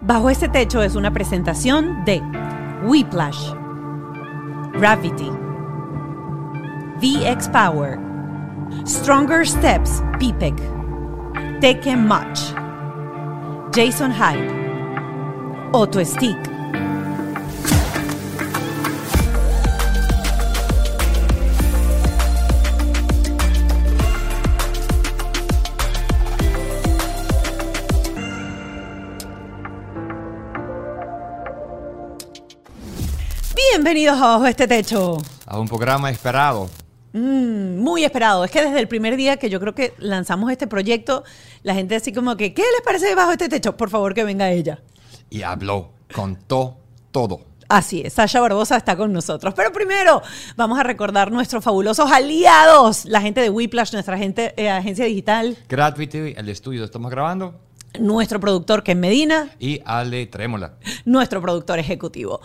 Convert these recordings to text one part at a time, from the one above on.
Bajo este techo es una presentación de Whiplash, Gravity, VX Power, Stronger Steps, PPEG, Take Much, Jason Hyde, Auto Stick. Bienvenidos a Bajo este techo. A un programa esperado. Mm, muy esperado. Es que desde el primer día que yo creo que lanzamos este proyecto, la gente así como que, ¿qué les parece Bajo este techo? Por favor, que venga ella. Y habló, contó todo. Así es, Sasha Barbosa está con nosotros. Pero primero vamos a recordar nuestros fabulosos aliados, la gente de Whiplash, nuestra gente, eh, agencia digital, Gravity, el estudio estamos grabando. Nuestro productor Ken Medina, Y Ale Trémola. nuestro productor ejecutivo.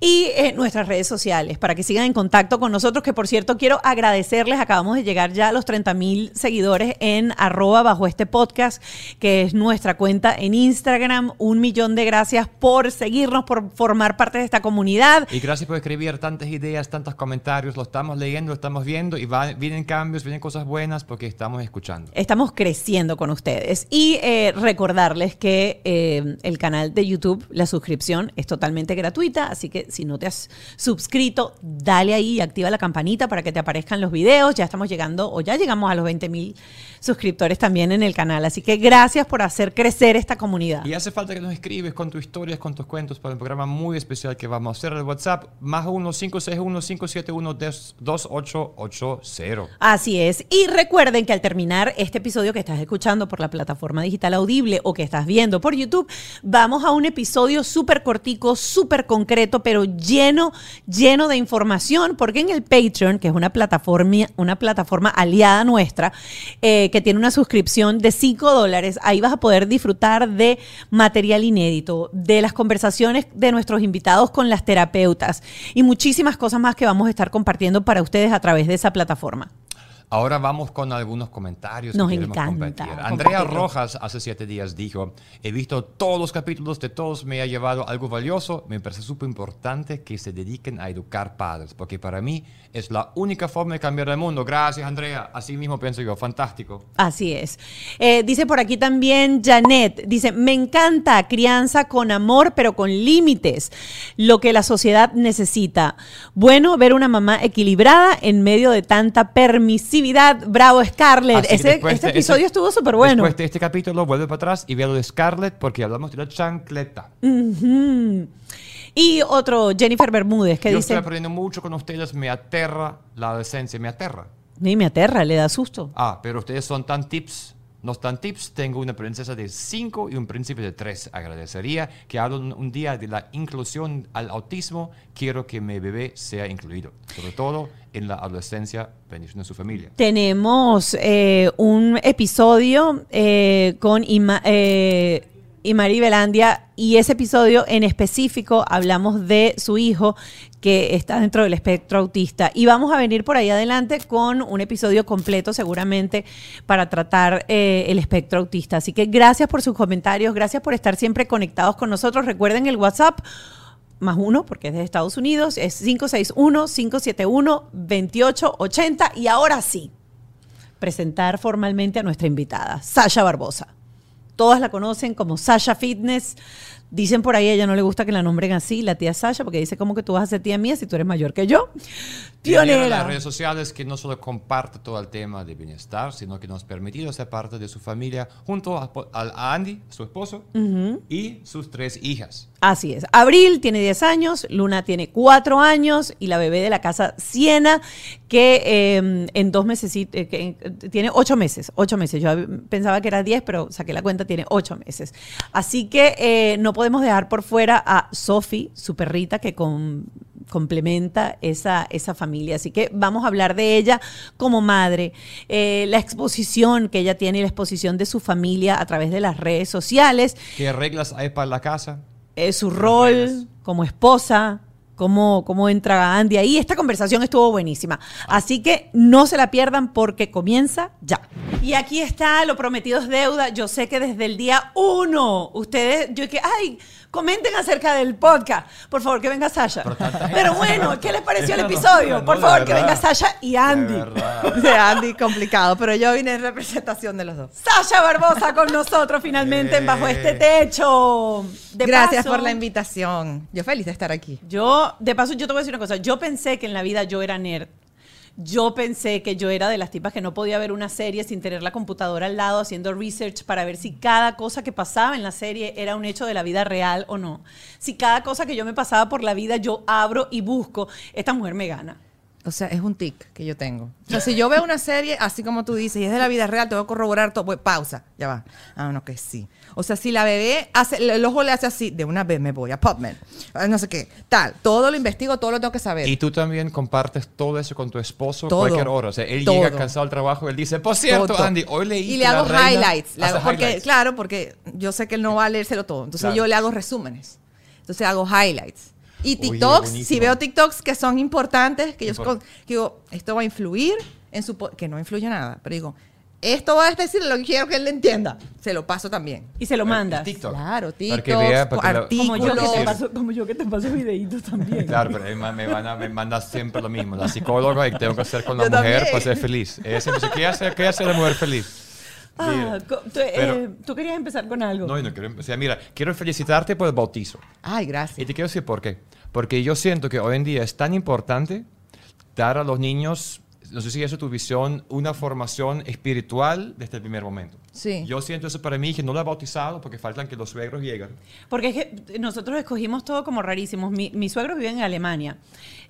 Y eh, nuestras redes sociales, para que sigan en contacto con nosotros, que por cierto quiero agradecerles, acabamos de llegar ya a los 30 mil seguidores en arroba bajo este podcast, que es nuestra cuenta en Instagram. Un millón de gracias por seguirnos, por formar parte de esta comunidad. Y gracias por escribir tantas ideas, tantos comentarios. Lo estamos leyendo, lo estamos viendo. Y va- vienen cambios, vienen cosas buenas porque estamos escuchando. Estamos creciendo con ustedes. Y eh, recordarles que eh, el canal de YouTube, la suscripción es totalmente gratuita, así que si no te has suscrito, dale ahí y activa la campanita para que te aparezcan los videos. Ya estamos llegando, o ya llegamos a los 20 mil suscriptores también en el canal. Así que gracias por hacer crecer esta comunidad. Y hace falta que nos escribes con tus historias, con tus cuentos para un programa muy especial que vamos a hacer el WhatsApp. Más 1-561-571-2880. Así es. Y recuerden que al terminar este episodio que estás escuchando por la plataforma digital audible o que estás viendo por YouTube, vamos a un episodio súper cortico, súper concreto, pero lleno, lleno de información, porque en el Patreon, que es una plataforma, una plataforma aliada nuestra, eh, que tiene una suscripción de 5 dólares, ahí vas a poder disfrutar de material inédito, de las conversaciones de nuestros invitados con las terapeutas y muchísimas cosas más que vamos a estar compartiendo para ustedes a través de esa plataforma. Ahora vamos con algunos comentarios Nos que queremos encanta compartir. Andrea Rojas hace siete días dijo, he visto todos los capítulos de todos, me ha llevado algo valioso, me parece súper importante que se dediquen a educar padres, porque para mí es la única forma de cambiar el mundo. Gracias Andrea, así mismo pienso yo, fantástico. Así es. Eh, dice por aquí también Janet, dice, me encanta crianza con amor, pero con límites, lo que la sociedad necesita. Bueno, ver una mamá equilibrada en medio de tanta permisividad. Bravo, Scarlett. Ese, este de episodio estuvo súper bueno. Después de este capítulo, vuelve para atrás y ve lo de Scarlett, porque hablamos de la chancleta. Y otro, Jennifer Bermúdez, que yo dice, estoy aprendiendo mucho con ustedes, me aterra la adolescencia, me aterra. ni me aterra, le da susto. Ah, pero ustedes son tan tips. No tan tips. Tengo una princesa de 5 y un príncipe de 3. Agradecería que hablen un día de la inclusión al autismo. Quiero que mi bebé sea incluido. Sobre todo en la adolescencia, bendición a su familia. Tenemos eh, un episodio eh, con Ima, eh, Imari Belandia y ese episodio en específico hablamos de su hijo que está dentro del espectro autista y vamos a venir por ahí adelante con un episodio completo seguramente para tratar eh, el espectro autista. Así que gracias por sus comentarios, gracias por estar siempre conectados con nosotros. Recuerden el WhatsApp más uno, porque es de Estados Unidos, es 561-571-2880. Y ahora sí, presentar formalmente a nuestra invitada, Sasha Barbosa. Todas la conocen como Sasha Fitness. Dicen por ahí, a ella no le gusta que la nombren así, la tía Sasha, porque dice como que tú vas a ser tía mía si tú eres mayor que yo. Pionera en las redes sociales que no solo comparte todo el tema de bienestar, sino que nos ha permitido ser parte de su familia junto a, a Andy, su esposo, y sus tres hijas. Así es. Abril tiene 10 años, Luna tiene 4 años y la bebé de la casa Siena, que eh, en dos meses, que eh, tiene 8 meses, 8 meses. Yo pensaba que era 10, pero saqué la cuenta, tiene 8 meses. Así que eh, no podemos dejar por fuera a Sophie, su perrita, que complementa esa, esa familia. Así que vamos a hablar de ella como madre, eh, la exposición que ella tiene y la exposición de su familia a través de las redes sociales. ¿Qué reglas hay para la casa? Eh, su rol como esposa, cómo, cómo entra Andy ahí. Esta conversación estuvo buenísima. Así que no se la pierdan porque comienza ya. Y aquí está, lo prometido es deuda. Yo sé que desde el día uno, ustedes, yo que, ay, comenten acerca del podcast. Por favor, que venga Sasha. Pero bueno, ¿qué les pareció el episodio? Por favor, que venga Sasha y Andy. De Andy, complicado, pero yo vine en representación de los dos. Sasha Barbosa con nosotros finalmente bajo este techo. De Gracias paso, por la invitación. Yo feliz de estar aquí. Yo, de paso, yo te voy a decir una cosa. Yo pensé que en la vida yo era nerd. Yo pensé que yo era de las tipas que no podía ver una serie sin tener la computadora al lado haciendo research para ver si cada cosa que pasaba en la serie era un hecho de la vida real o no. Si cada cosa que yo me pasaba por la vida yo abro y busco, esta mujer me gana. O sea, es un tic que yo tengo. O sea, si yo veo una serie, así como tú dices, y es de la vida real, te voy a corroborar todo. Voy, pausa, ya va. Ah, no, que sí. O sea, si la bebé hace, el ojo le hace así, de una vez me voy a Popman. Ah, No sé qué. Tal. Todo lo investigo, todo lo tengo que saber. Y tú también compartes todo eso con tu esposo Todo. cualquier hora. O sea, él Todo. llega cansado al trabajo, él dice, por cierto, Todo. Andy, hoy leí Y le la hago reina highlights. Le hago- porque, highlights". Claro, porque yo sé que él no va a leérselo todo. Entonces Claro. yo le hago resúmenes. Entonces hago highlights. Y Oye, TikToks, si veo TikToks que son importantes, que yo Import- con- que digo, esto va a influir en su... po- Que no influye nada, pero digo, esto va a decir lo que quiero que él le entienda. Se lo paso también. Y se lo mandas. TikTok. Claro, Para que TikToks, vea, para que la- artículos. Como yo, que te paso, como yo que te paso videitos también. Claro, pero me, van a- me manda siempre lo mismo. La psicóloga y tengo que hacer con la Yo mujer también. para ser feliz. Ella siempre dice, ¿qué hace, qué hace la mujer feliz? Ah, tú, eh, Pero- tú querías empezar con algo. No, yo no quiero. Sea, mira, quiero felicitarte por el bautizo. Ay, Y gracias. te quiero decir por qué. Porque yo siento que hoy en día es tan importante dar a los niños, no sé si eso es tu visión, una formación espiritual desde el primer momento. Sí. Yo siento eso para mí, que no lo he bautizado porque faltan que los suegros lleguen. Porque es que nosotros escogimos todo como rarísimos. Mi, mi suegro vive en Alemania.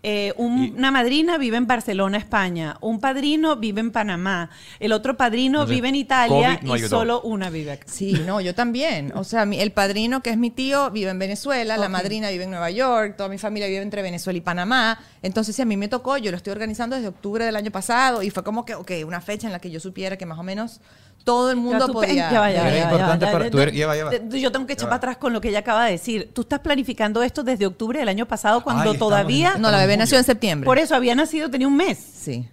Eh, un- Y- una madrina vive en Barcelona, España. Un padrino vive en Panamá. El otro padrino Entonces, vive en Italia no y ayudó. solo una vive acá. Sí, no, yo también. O sea, mi- el padrino, que es mi tío, vive en Venezuela, la madrina vive en Nueva York, toda mi familia vive entre Venezuela y Panamá. Entonces, si a mí me tocó, yo lo estoy organizando desde octubre del año pasado y fue como que, ok, una fecha en la que yo supiera que más o menos todo el mundo podía. ya va, ya va, Era ya va, importante ya va. para- tú eres- lleva, lleva. De- Yo tengo que echar para atrás con lo que ella acaba de decir. Tú estás planificando esto desde octubre del año pasado cuando Ay, estamos todavía... en- No, la bebé en nació en septiembre. Por eso había nacido, tenía un mes. Sí.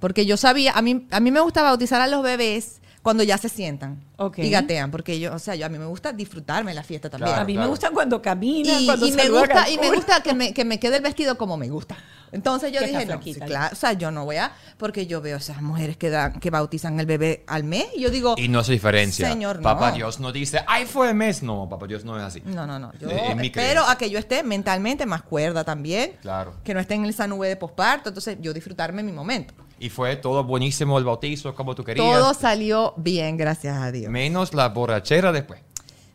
Porque yo sabía, a mí, a mí me gusta bautizar a los bebés cuando ya se sientan Ok. y gatean, porque yo, o sea, yo a mí me gusta disfrutarme la fiesta también. Claro, a mí claro. me gusta cuando camina, y, cuando y me gusta y me gusta que me, que me quede el vestido como me gusta entonces yo Que dije no sí, claro, o sea yo no voy a porque yo veo esas mujeres que dan que bautizan el bebé al mes y yo digo Y no se diferencia. Señor, no. Papá Dios no dice, ay, fue el mes. No, papá Dios no es así. no no no yo Eh, espero a que yo esté mentalmente más cuerda también Claro. que no esté en esa nube de posparto entonces yo disfrutarme mi momento Y fue todo buenísimo el bautizo, como tú querías. todo salió bien gracias a Dios Menos la borrachera después.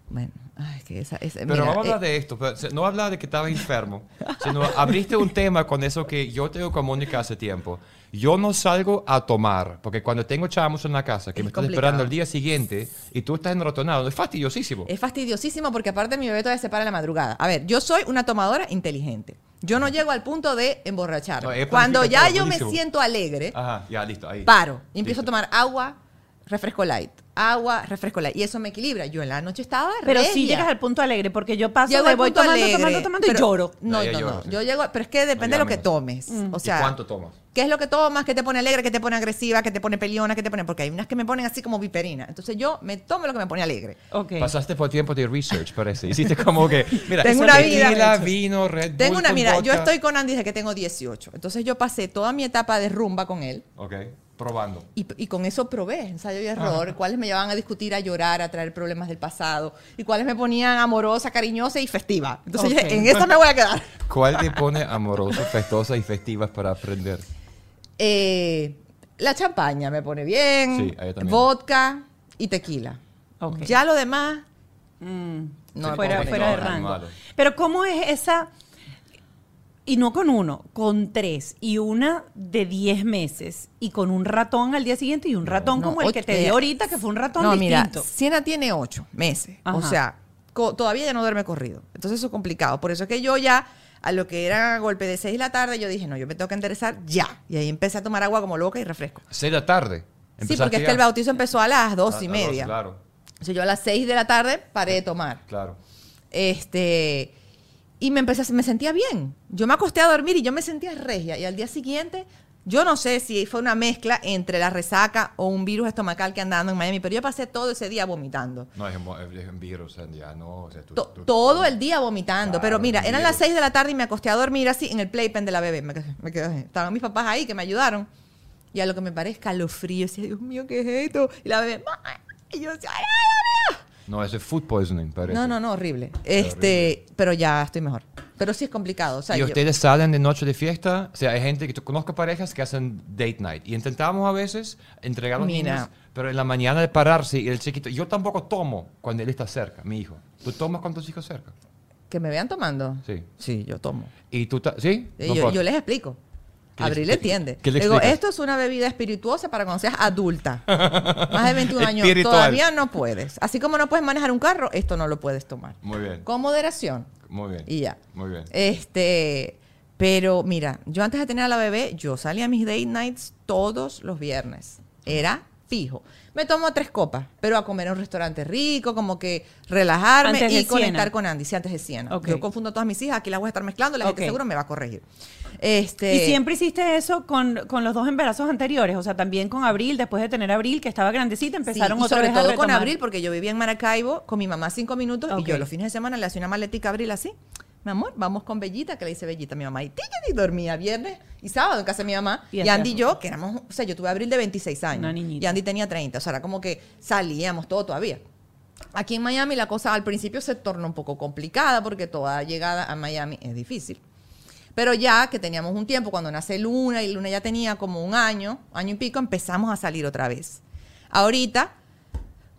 bueno ay, que esa, esa- Pero mira, vamos a hablar eh, de esto. No hablar de que estabas enfermo, sino abriste un tema con eso que yo tengo con Mónica hace tiempo. Yo no salgo a tomar, porque cuando tengo chamos en la casa que Es me están esperando el día siguiente y tú estás enrotonado, es fastidiosísimo. Es fastidiosísimo porque aparte mi bebé todavía se para en la madrugada. A ver, yo soy una tomadora inteligente. Yo no llego al punto de emborrachar. No, Cuando ya todo, yo me siento alegre, Ajá, ya, listo, ahí. paro y empiezo Listo. a tomar agua, refresco light, agua, refresco light. Y eso me equilibra. Yo en la noche estaba Pero regia. si llegas al punto alegre, porque yo paso Llego de voy tomando, alegre, tomando, tomando y lloro. No, No, no, sí. Yo llego, pero es que depende No, de lo que tomes. Mm. O ¿Y sea, cuánto tomas? ¿Qué es lo que tomas? ¿Qué te pone alegre? ¿Qué te pone agresiva? ¿Qué te pone peliona? ¿Qué te pone? Porque hay unas que me ponen así como viperina. Entonces yo me tomo lo que me pone alegre. Ok. Pasaste por tiempo de research, parece. Hiciste como que, mira, Tengo una vida, tequila, vino, Red Bull Tengo una, mira, yo estoy con Andy desde que tengo 18. Entonces yo pasé toda mi etapa de rumba con él. Ok, probando. Y, y con eso probé ensayo y error, cuáles me llevaban a discutir, a llorar, a traer problemas del pasado, y cuáles me ponían amorosa, cariñosa y festiva. Entonces en esa me voy a quedar. ¿Cuál te pone amoroso, festosa y festivas para aprender? Eh, la champaña me pone bien, Sí, vodka y tequila. Ya lo demás, Mm, No, Sí, fuera, fuera de rango. malo. Pero ¿cómo es esa? Y no con uno, con tres. Y una de diez meses. Y con un ratón al día siguiente y un ratón no, como el ocho- que te mira, dio ahorita, que fue un ratón no, mira, distinto. Siena tiene ocho meses. O Ajá. sea, co- todavía ya no duerme corrido. Entonces eso es complicado. Por eso es que yo ya, a lo que era golpe de seis de la tarde, yo dije, no, yo me tengo que enderezar ya. Y ahí empecé a tomar agua como loca y refresco. Seis de la tarde. Sí, porque es que el bautizo empezó a las dos A- y a media. claro, O sea, yo a las seis de la tarde paré de tomar. claro. Este, y me empecé, me sentía bien. Yo me acosté a dormir y yo me sentía regia. Y al día siguiente Yo no sé si fue una mezcla entre la resaca o un virus estomacal que andando en Miami, pero yo pasé todo ese día vomitando. No, es un, virus, ya no. O sea, tú- To- tú- todo el día vomitando. Claro, pero mira, eran las virus. 6 de la tarde y me acosté a dormir así en el playpen de la bebé. Me quedé, me quedé así. Estaban mis papás ahí que me ayudaron. Y a lo que me parezca escalofrío, yo decía, Dios mío, ¿qué es esto? Y la bebé, "Mamá". y yo decía, ay, ay, ay, No, eso es food poisoning, parece. No, no, no, horrible. Este, pero ya estoy mejor. Pero sí es complicado. O sea, ¿Y yo- ustedes salen de noche de fiesta? O sea, hay gente que conozco parejas que hacen date night. Y intentamos a veces entregar los Mira. niños, pero en la mañana de pararse y el chiquito. Yo tampoco tomo cuando él está cerca, mi hijo. ¿Tú tomas con tus hijos cerca? que me vean tomando. Sí. Sí, yo tomo. ¿Y tú ta- ¿Sí? Y No yo, yo les explico. ¿Qué le Abril le entiende. ¿Qué le Digo, esto es una bebida espirituosa para cuando seas adulta. Más de 21 años. Espiritual. Todavía no puedes. Así como no puedes manejar un carro, esto no lo puedes tomar. Muy bien. Con moderación. Muy bien. Y ya. Muy bien. Este, pero mira, yo antes de tener a la bebé, yo salía a mis date nights todos los viernes. Era fijo. Me tomo tres copas, pero a comer en un restaurante rico, como que relajarme Antes y conectar con Andy, sí, antes de. Ok. Yo confundo a todas mis hijas, aquí las voy a estar mezclando, la gente Ok. seguro me va a corregir. Este, Y siempre hiciste eso con, con los dos embarazos anteriores, o sea, también con Abril, después de tener Abril, que estaba grandecita, empezaron Sí, y otra sobre vez a todo con. Abril, porque yo vivía en Maracaibo con mi mamá cinco minutos y yo los fines de semana le hacía una maletica a Abril así. Mi amor, vamos con Bellita, que le dice Bellita a mi mamá. Y, tica, y dormía viernes y sábado en casa de mi mamá. Y Andy y yo, que éramos, o sea, yo tuve Abril de 26 años. Una niñita. Y Andy tenía 30. O sea, era como que salíamos todo todavía. Aquí en Miami la cosa al principio se torna un poco complicada porque toda llegada a Miami es difícil. Pero ya que teníamos un tiempo, cuando nace Luna y Luna ya tenía como un año, año y pico, empezamos a salir otra vez. Ahorita,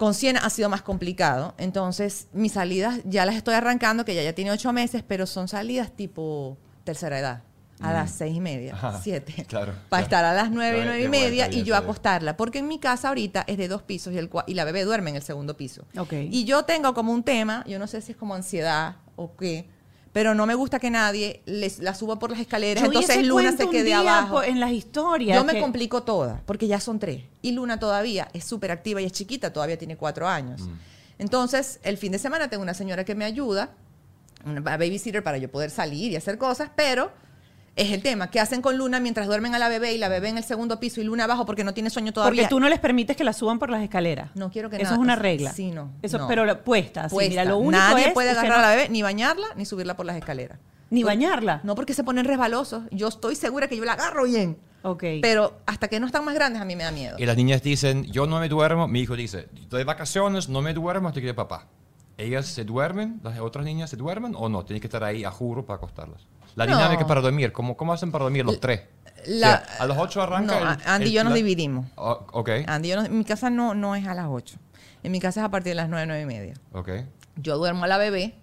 con Siena ha sido más complicado. Entonces, mis salidas ya las estoy arrancando, que ya, ya tiene ocho meses, pero son salidas tipo tercera edad. A las seis y media, Ajá, siete. claro, Para claro. estar a las nueve, nueve y media y yo acostarla. Porque en mi casa ahorita es de dos pisos y, el, cua- y la bebé duerme en el segundo piso. Ok. Y yo tengo como un tema, yo no sé si es como ansiedad o qué, pero no me gusta que nadie les, la suba por las escaleras. Yo entonces Luna se un quede día abajo. en las historias. Yo me complico toda, porque ya son tres. Y Luna todavía es súper activa y es chiquita, todavía tiene cuatro años. Mm. Entonces, el fin de semana tengo una señora que me ayuda, una babysitter para yo poder salir y hacer cosas, pero es el tema. ¿Qué hacen con Luna mientras duermen a la bebé y la bebé en el segundo piso y Luna abajo porque no tiene sueño todavía? Porque tú no les permites que la suban por las escaleras. No quiero que Eso nada- es una regla. Sí, no, Eso, no. pero la- puesta. así, Puesta. mira, lo único Nadie es puede agarrar no- a la bebé, ni bañarla, ni subirla por las escaleras. Ni bañarla. No porque se ponen resbalosos. Yo estoy segura que yo la agarro bien. Ok. Pero hasta que no están más grandes, a mí me da miedo. Y las niñas dicen, yo no me duermo. Mi hijo dice, estoy de vacaciones, no me duermo hasta que llegue papá. ¿Ellas se duermen? ¿Las otras niñas se duermen o no? Tienen que estar ahí a juro para acostarlas. La No. dinámica para dormir, ¿cómo, ¿cómo hacen para dormir los tres? la- O sea, a las 8 arranca No, el- Andy y yo nos la- dividimos. Oh, ok, Andy, yo no- en mi casa no, no es a las 8. En mi casa es a partir de las 9, 9 y media. ok. Yo duermo a la bebé.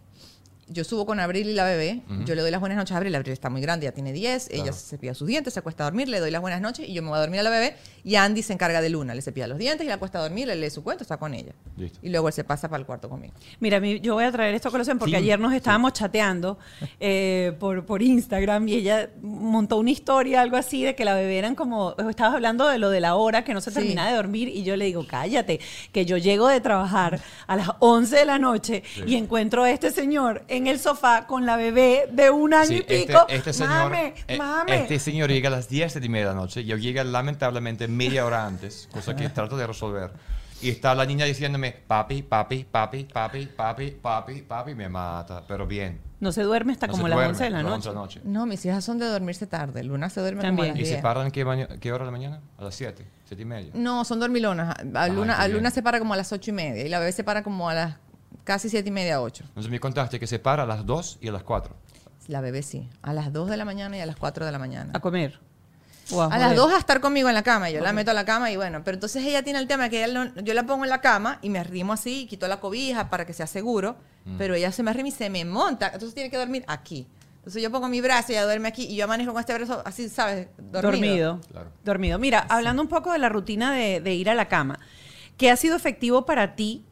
Yo subo con Abril y la bebé. Yo le doy las buenas noches a Abril. Abril está muy grande, ya tiene 10. Ella se cepilla sus dientes, se acuesta a dormir, le doy las buenas noches y yo me voy a dormir a la bebé. Y Andy se encarga de Luna. Le cepilla los dientes y la acuesta a dormir, le lee su cuento, está con ella. Listo. Y luego él se pasa para el cuarto conmigo. Mira, mi- yo voy a traer esto a colación porque Sí, ayer nos estábamos chateando eh, por, por Instagram y ella montó una historia, algo así, de que la bebé eran como, estabas hablando de lo de la hora, que no se Sí. terminaba de dormir y yo le digo, cállate, que yo llego de trabajar a las 11 de la noche y encuentro a este señor en el sofá con la bebé de un año Sí, y este, pico. este señor, mame, eh, mame. este señor llega a las 10 de media de la noche. Yo llego lamentablemente media hora antes, cosa que trato de resolver. Y está la niña diciéndome, papi, papi, papi, papi, papi, papi, papi, me mata, pero bien. No se duerme hasta No como las duerme, 11 de la noche. 11 de la noche. No, mis hijas son de dormirse tarde. Luna se duerme como a También. las ¿Y se 10. paran qué, baño- qué hora de la mañana? A las 7, 7 y media. No, son dormilonas. A Ay, Luna, qué a Luna se para como a las ocho y media y la bebé se para como a las casi siete y media, ocho. Entonces me contaste que se para a las 2 y a las 4. La bebé sí. A las 2 de la mañana y a las 4 de la mañana. A comer. O A las 2 a estar conmigo en la cama. Yo la meto a la cama y bueno, pero entonces ella tiene el tema que ella no- yo la pongo en la cama y me arrimo así, quito la cobija para que sea seguro, Mm. pero ella se me arrima y se me monta. Entonces tiene que dormir aquí. Entonces yo pongo mi brazo y ella duerme aquí y yo amanezco con este brazo así, ¿sabes? Dormido. Dormido. Claro. Dormido. Mira, hablando un poco de la rutina de, de ir a la cama, ¿qué ha sido efectivo para ti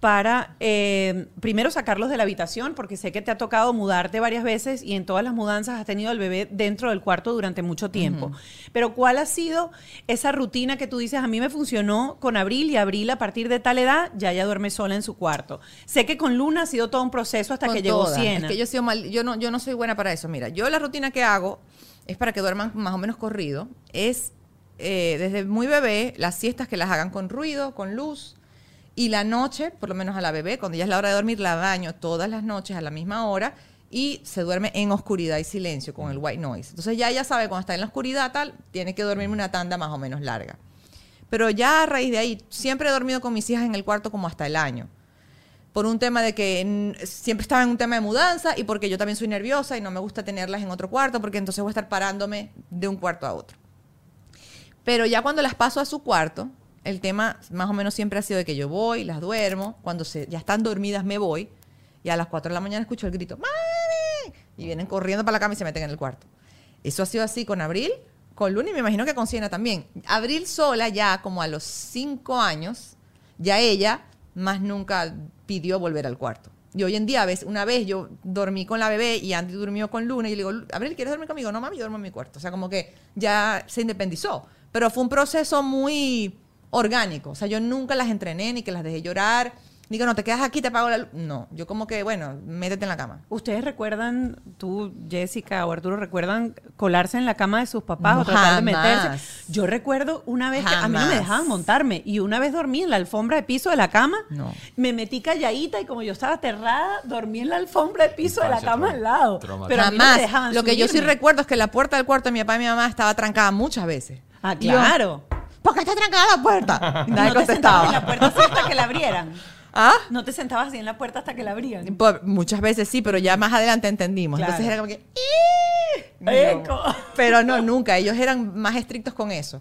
para, eh, primero, sacarlos de la habitación? Porque sé que te ha tocado mudarte varias veces y en todas las mudanzas has tenido al bebé dentro del cuarto durante mucho tiempo. Pero ¿cuál ha sido esa rutina que tú dices, a mí me funcionó con Abril y Abril a partir de tal edad ya ya duerme sola en su cuarto? Sé que con Luna ha sido todo un proceso hasta Con que llegó todas. Siena. Es que yo, he sido mal- yo, no, yo no soy buena para eso. Mira, yo la rutina que hago es para que duerman más o menos corrido, es eh, desde muy bebé, las siestas que las hagan con ruido, con luz, y la noche, por lo menos a la bebé, cuando ya es la hora de dormir, la baño todas las noches a la misma hora y se duerme en oscuridad y silencio con el white noise. Entonces ya ella sabe cuando está en la oscuridad tal, tiene que dormirme una tanda más o menos larga. Pero ya a raíz de ahí, siempre he dormido con mis hijas en el cuarto como hasta el año. Por un tema de que siempre estaba en un tema de mudanza y porque yo también soy nerviosa y no me gusta tenerlas en otro cuarto porque entonces voy a estar parándome de un cuarto a otro. Pero ya cuando las paso a su cuarto, el tema más o menos siempre ha sido de que yo voy, las duermo, cuando se, ya están dormidas me voy y a las 4 de la mañana escucho el grito, ¡Mami! Y vienen corriendo para la cama y se meten en el cuarto. Eso ha sido así con Abril, con Luna y me imagino que con Siena también. Abril sola ya como a los 5 años, ya ella más nunca pidió volver al cuarto. Y hoy en día, a una vez yo dormí con la bebé y Andy durmió con Luna y le digo, Abril, ¿quieres dormir conmigo? No, mami, yo duermo en mi cuarto. O sea, como que ya se independizó. Pero fue un proceso muy orgánico. O sea, yo nunca las entrené ni que las dejé llorar. Ni que no te quedas aquí, te apago la luz. No, yo como que, bueno, métete en la cama. ¿Ustedes recuerdan, tú, Jessica o Arturo, recuerdan colarse en la cama de sus papás o tratar de Jamás. meterse? Yo recuerdo una vez que a mí no me Jamás. dejaban montarme y una vez dormí en la alfombra de piso de la cama. No. Me metí calladita y como yo estaba aterrada, dormí en la alfombra de piso de la cama al lado. Pero a mí no me Jamás. dejaban Lo que yo sí recuerdo es que la puerta del cuarto de mi papá y mi mamá estaba trancada muchas veces. Ah, Y yo, claro. ¿Por qué está trancada la puerta? Y nadie no te sentabas en la contestaba. puerta así hasta que la abrieran. ¿Ah? No te sentabas así en la puerta hasta que la abrían. Por- muchas veces sí, pero ya más adelante entendimos. Claro. Entonces era como que... Eco. Pero no, nunca. Ellos eran más estrictos con eso.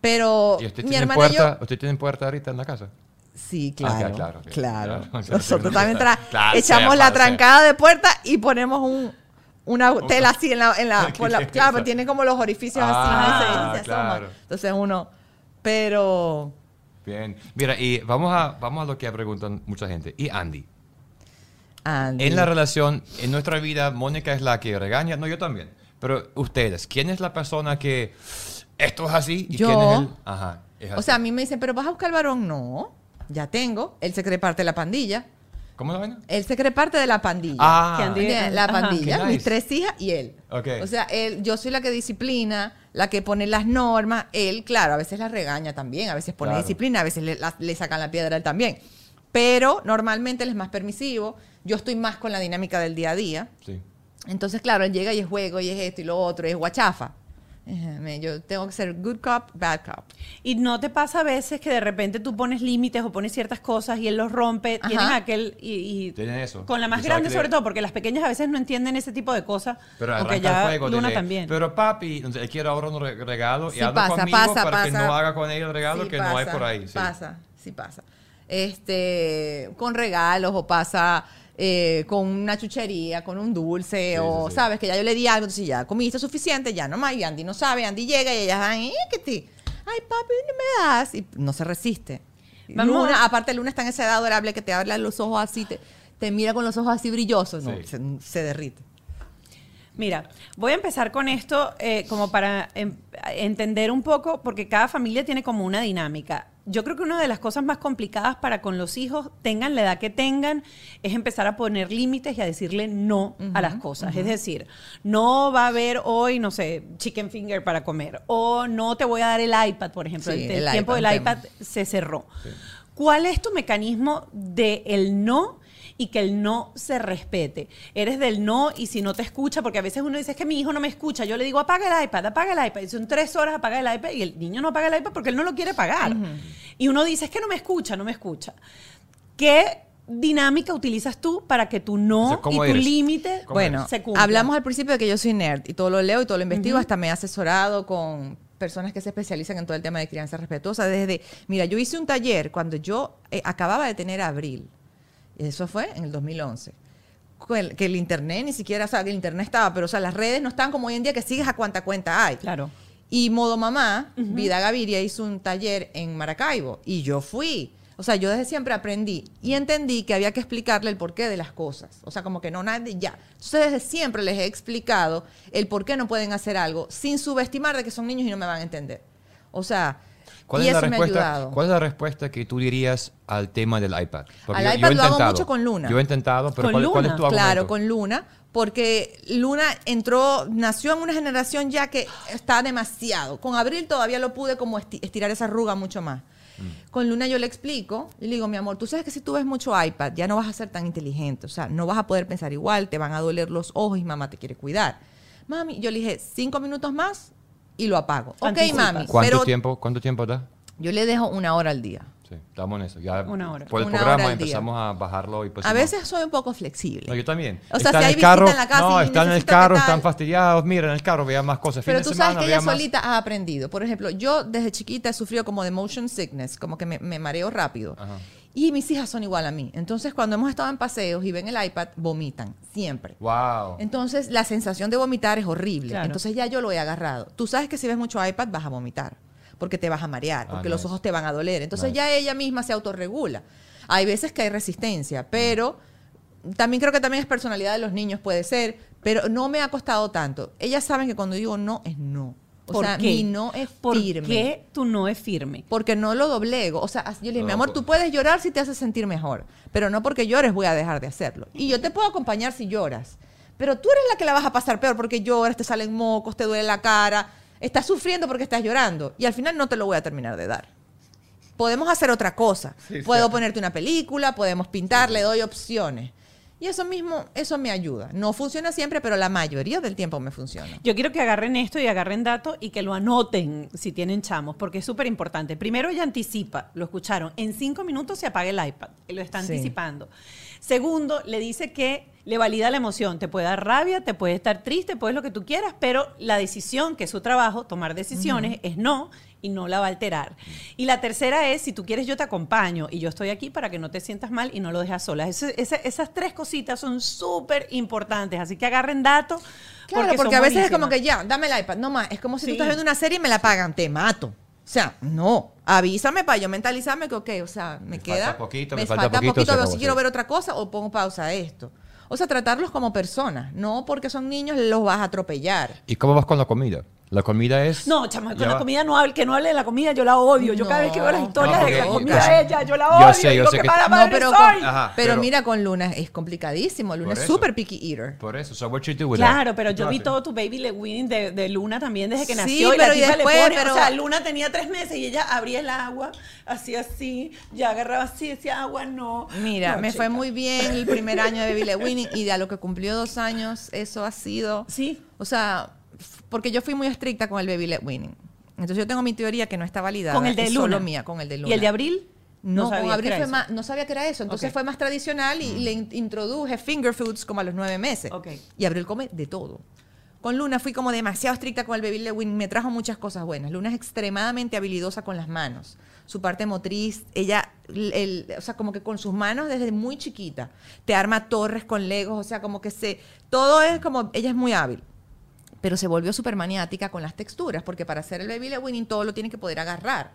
Pero ¿Y usted mi tiene, hermana puerta, y yo... ¿Usted tiene puerta ahorita en la casa? Sí, Ah, claro. claro, claro. claro. Claro. Nosotros también tra- Claro, echamos sepa, la trancada de puerta y ponemos un, una tela así en la... En la, por la- claro, pero tiene como los orificios Ah, así. ¿no? Se- se asoma. claro. Entonces uno... Pero... Bien. Mira, y vamos a, vamos a lo que preguntan mucha gente. ¿Y Andy? Andy. En la relación, en nuestra vida, Mónica es la que regaña. No, yo también. Pero ustedes, ¿quién es la persona que esto es así? ¿Y Yo. quién es él? Ajá. es O sea, a mí me dicen, pero vas a buscar varón. No, ya tengo. Él se cree parte de la pandilla. ¿Cómo la vaina? Él se cree parte de la pandilla. Ah, la pandilla, mis nice. tres hijas y él. Ok. O sea, él, yo soy la que disciplina, la que pone las normas. Él, claro, a veces las regaña también, a veces pone Claro. disciplina, a veces le, la- le sacan la piedra a él también. Pero normalmente él es más permisivo. Yo estoy más con la dinámica del día a día. sí. Entonces, claro, él llega y es juego y es esto y lo otro, y es guachafa. Me- Yo tengo que ser good cop, bad cop. Y no te pasa a veces que de repente tú pones límites o pones ciertas cosas y él los rompe. Ajá. Tienen aquel. Y, y Tienen eso. Con la más grande, que- sobre todo, porque las pequeñas a veces no entienden ese tipo de cosas. Pero ya el fuego. Luna dile, también. Pero papi, él quiere ahora un re- regalo Sí y pasa, conmigo pasa, para que pasa. no haga con ella el regalo Sí que no hay pasa, por ahí. sí. Pasa, sí pasa. Este, con regalos o pasa eh, con una chuchería, con un dulce, Sí, o sí, sí. sabes que ya yo le di algo, entonces ya comiste suficiente, ya no más, y Andy no sabe, Andy llega y ellas van, "Eh, que? Ay, papi, no me das, y no se resiste. Vamos Luna, aparte Luna está en esa edad adorable que te habla los ojos así, te, te mira con los ojos así brillosos, no, Sí. se, se derrite. Mira, voy a empezar con esto eh, como para em, entender un poco, porque cada familia tiene como una dinámica. Yo creo que una de las cosas más complicadas para con los hijos, tengan la edad que tengan, es empezar a poner límites y a decirle no a las cosas. Es decir, no va a haber hoy, no sé, chicken finger para comer, o no te voy a dar el iPad, por ejemplo. Sí, el, el el tiempo iPad, del tema. iPad se cerró. ¿Cuál es tu mecanismo de el no y que el no se respete? Eres del no y si no te escucha, porque a veces uno dice es que mi hijo no me escucha, yo le digo apaga el iPad, apaga el iPad, y son tres horas apaga el iPad y el niño no apaga el iPad porque él no lo quiere pagar. Y uno dice es que no me escucha, no me escucha. ¿Qué dinámica utilizas tú para que tu O no sea, y ¿cómo tu límite ¿Cómo Bueno, se cumplan? hablamos al principio de que yo soy nerd y todo lo leo y todo lo investigo, hasta me he asesorado con personas que se especializan en todo el tema de crianza respetuosa. Desde, mira, yo hice un taller cuando yo eh, acababa de tener Abril, eso fue en el 2011. con el- Que el internet ni siquiera, o sea, que el internet estaba, pero o sea, las redes no están como hoy en día que sigues a cuánta cuenta hay. Claro. Y Modo Mamá, Vida Gaviria, hizo un taller en Maracaibo y yo fui. O sea, yo desde siempre aprendí y entendí que había que explicarle el porqué de las cosas. O sea, como que no nadie ya. Entonces, desde siempre les he explicado el por qué no pueden hacer algo sin subestimar de que son niños y no me van a entender. O sea, ¿Cuál y es, la eso me ha respuesta, ayudado. ¿Cuál es la respuesta que tú dirías al tema del iPad? Al yo- iPad lo hago mucho con Luna. Yo he intentado, pero ¿Con ¿cuál, cuál es Luna? tu argumento? Claro, con Luna, porque Luna entró, nació en una generación ya que está demasiado. Con Abril todavía lo pude como esti- estirar esa arruga mucho más. Mm. Con Luna yo le explico y le digo, mi amor, tú sabes que si tú ves mucho iPad ya no vas a ser tan inteligente, o sea, no vas a poder pensar igual, te van a doler los ojos y mamá te quiere cuidar. Mami, yo le dije, cinco minutos más y lo apago. Ok, mami, ¿Cuánto pero tiempo, ¿Cuánto tiempo da? yo le dejo una hora al día. Sí, estamos en eso. Ya Una hora. Por el Una programa día. empezamos a bajarlo y pues A veces soy un poco flexible. No, yo también. O sea, Están si hay carro, visita en la casa no, están en el carro, están fastidiados. Mira, en el carro vean más cosas. Fin Pero de tú semana, sabes que ella más- solita ha aprendido. Por ejemplo, yo desde chiquita he sufrido como de motion sickness, como que me, me mareo rápido. Ajá. Y mis hijas son igual a mí. Entonces, cuando hemos estado en paseos y ven el iPad, vomitan, siempre. Wow. Entonces, la sensación de vomitar es horrible. Claro. Entonces, ya yo lo he agarrado. Tú sabes que si ves mucho iPad, vas a vomitar, porque te vas a marear, Ah, porque los nice. ojos te van a doler. Entonces, Nice. ya ella misma se autorregula. Hay veces que hay resistencia, pero también creo que también es personalidad de los niños, puede ser, pero no me ha costado tanto. Ellas saben que cuando digo no, es no. O ¿Por sea, qué? mi no es ¿Por firme. qué tu no es firme? Porque no lo doblego. O sea, yo le dije, No, mi amor, tú puedes llorar si te hace sentir mejor, pero no porque llores voy a dejar de hacerlo. Y yo te puedo acompañar si lloras, pero tú eres la que la vas a pasar peor porque lloras, te salen mocos, te duele la cara, estás sufriendo porque estás llorando y al final no te lo voy a terminar de dar. Podemos hacer otra cosa. Sí, Puedo sí. ponerte una película, podemos pintar, le doy opciones. Y eso mismo, eso me ayuda. No funciona siempre, pero la mayoría del tiempo me funciona. Yo quiero que agarren esto y agarren datos y que lo anoten si tienen chamos, porque es súper importante. Primero, ella anticipa, lo escucharon, en cinco minutos se apaga el iPad, y lo está Sí. anticipando. Segundo, le dice que le valida la emoción, te puede dar rabia, te puede estar triste, puedes lo que tú quieras, pero la decisión, que es su trabajo, tomar decisiones, es no y no la va a alterar. Y la tercera es, si tú quieres, yo te acompaño y yo estoy aquí para que no te sientas mal y no lo dejas sola. Esas tres cositas son súper importantes, así que agarren datos. Claro, porque, son a veces es como que ya, dame el iPad, no más. Es como si Sí. tú estás viendo una serie y me la pagan, te mato. O sea, no, avísame para yo mentalizarme que, ok, o sea, me, Me queda. falta poquito, me falta poquito, se veo acabó, si quiero ver otra cosa o pongo pausa a esto. O sea, tratarlos como personas, no porque son niños los vas a atropellar. ¿Y cómo vas con la comida? La comida es... No, chamo, con la comida no hable, que no hable de la comida, yo la odio. Yo cada vez que veo las historias no, de la comida yo de ella, yo la yo odio. sé, yo digo, sé que- No, madre pero, soy. con- Ajá, pero, pero- mira, con Luna es complicadísimo. Luna es súper picky eater. Por eso, so what you do with that? Claro, pero ¿Qué yo vi todo tu baby le winning de, de Luna también desde que Sí, nació. y pero la y tipa después, le pone, pero- o sea, Luna tenía tres meses y ella abría el agua, hacía así, ya agarraba así, decía agua, no. Mira, No, me fue muy bien el primer año de Billy Winning y de a lo que cumplió dos años, eso ha sido. Sí. O sea, porque yo fui muy estricta con el baby led winning. Entonces yo tengo mi teoría que no está validada. Con el de es Luna. solo mía, con el de Luna. ¿Y el de abril? No, con que abril fue más, no sabía que era eso. Entonces Ok. fue más tradicional y le in- introduje finger foods como a los nueve meses. Ok. Y abril come de todo. Con Luna fui como demasiado estricta con el baby led winning. Me trajo muchas cosas buenas. Luna es extremadamente habilidosa con las manos. Su parte motriz, ella, el- el- o sea, como que con sus manos desde muy chiquita. Te arma torres con legos, o sea, como que se... Todo es como... Ella es muy hábil pero se volvió súper maniática con las texturas, porque para hacer el baby winning todo lo tiene que poder agarrar.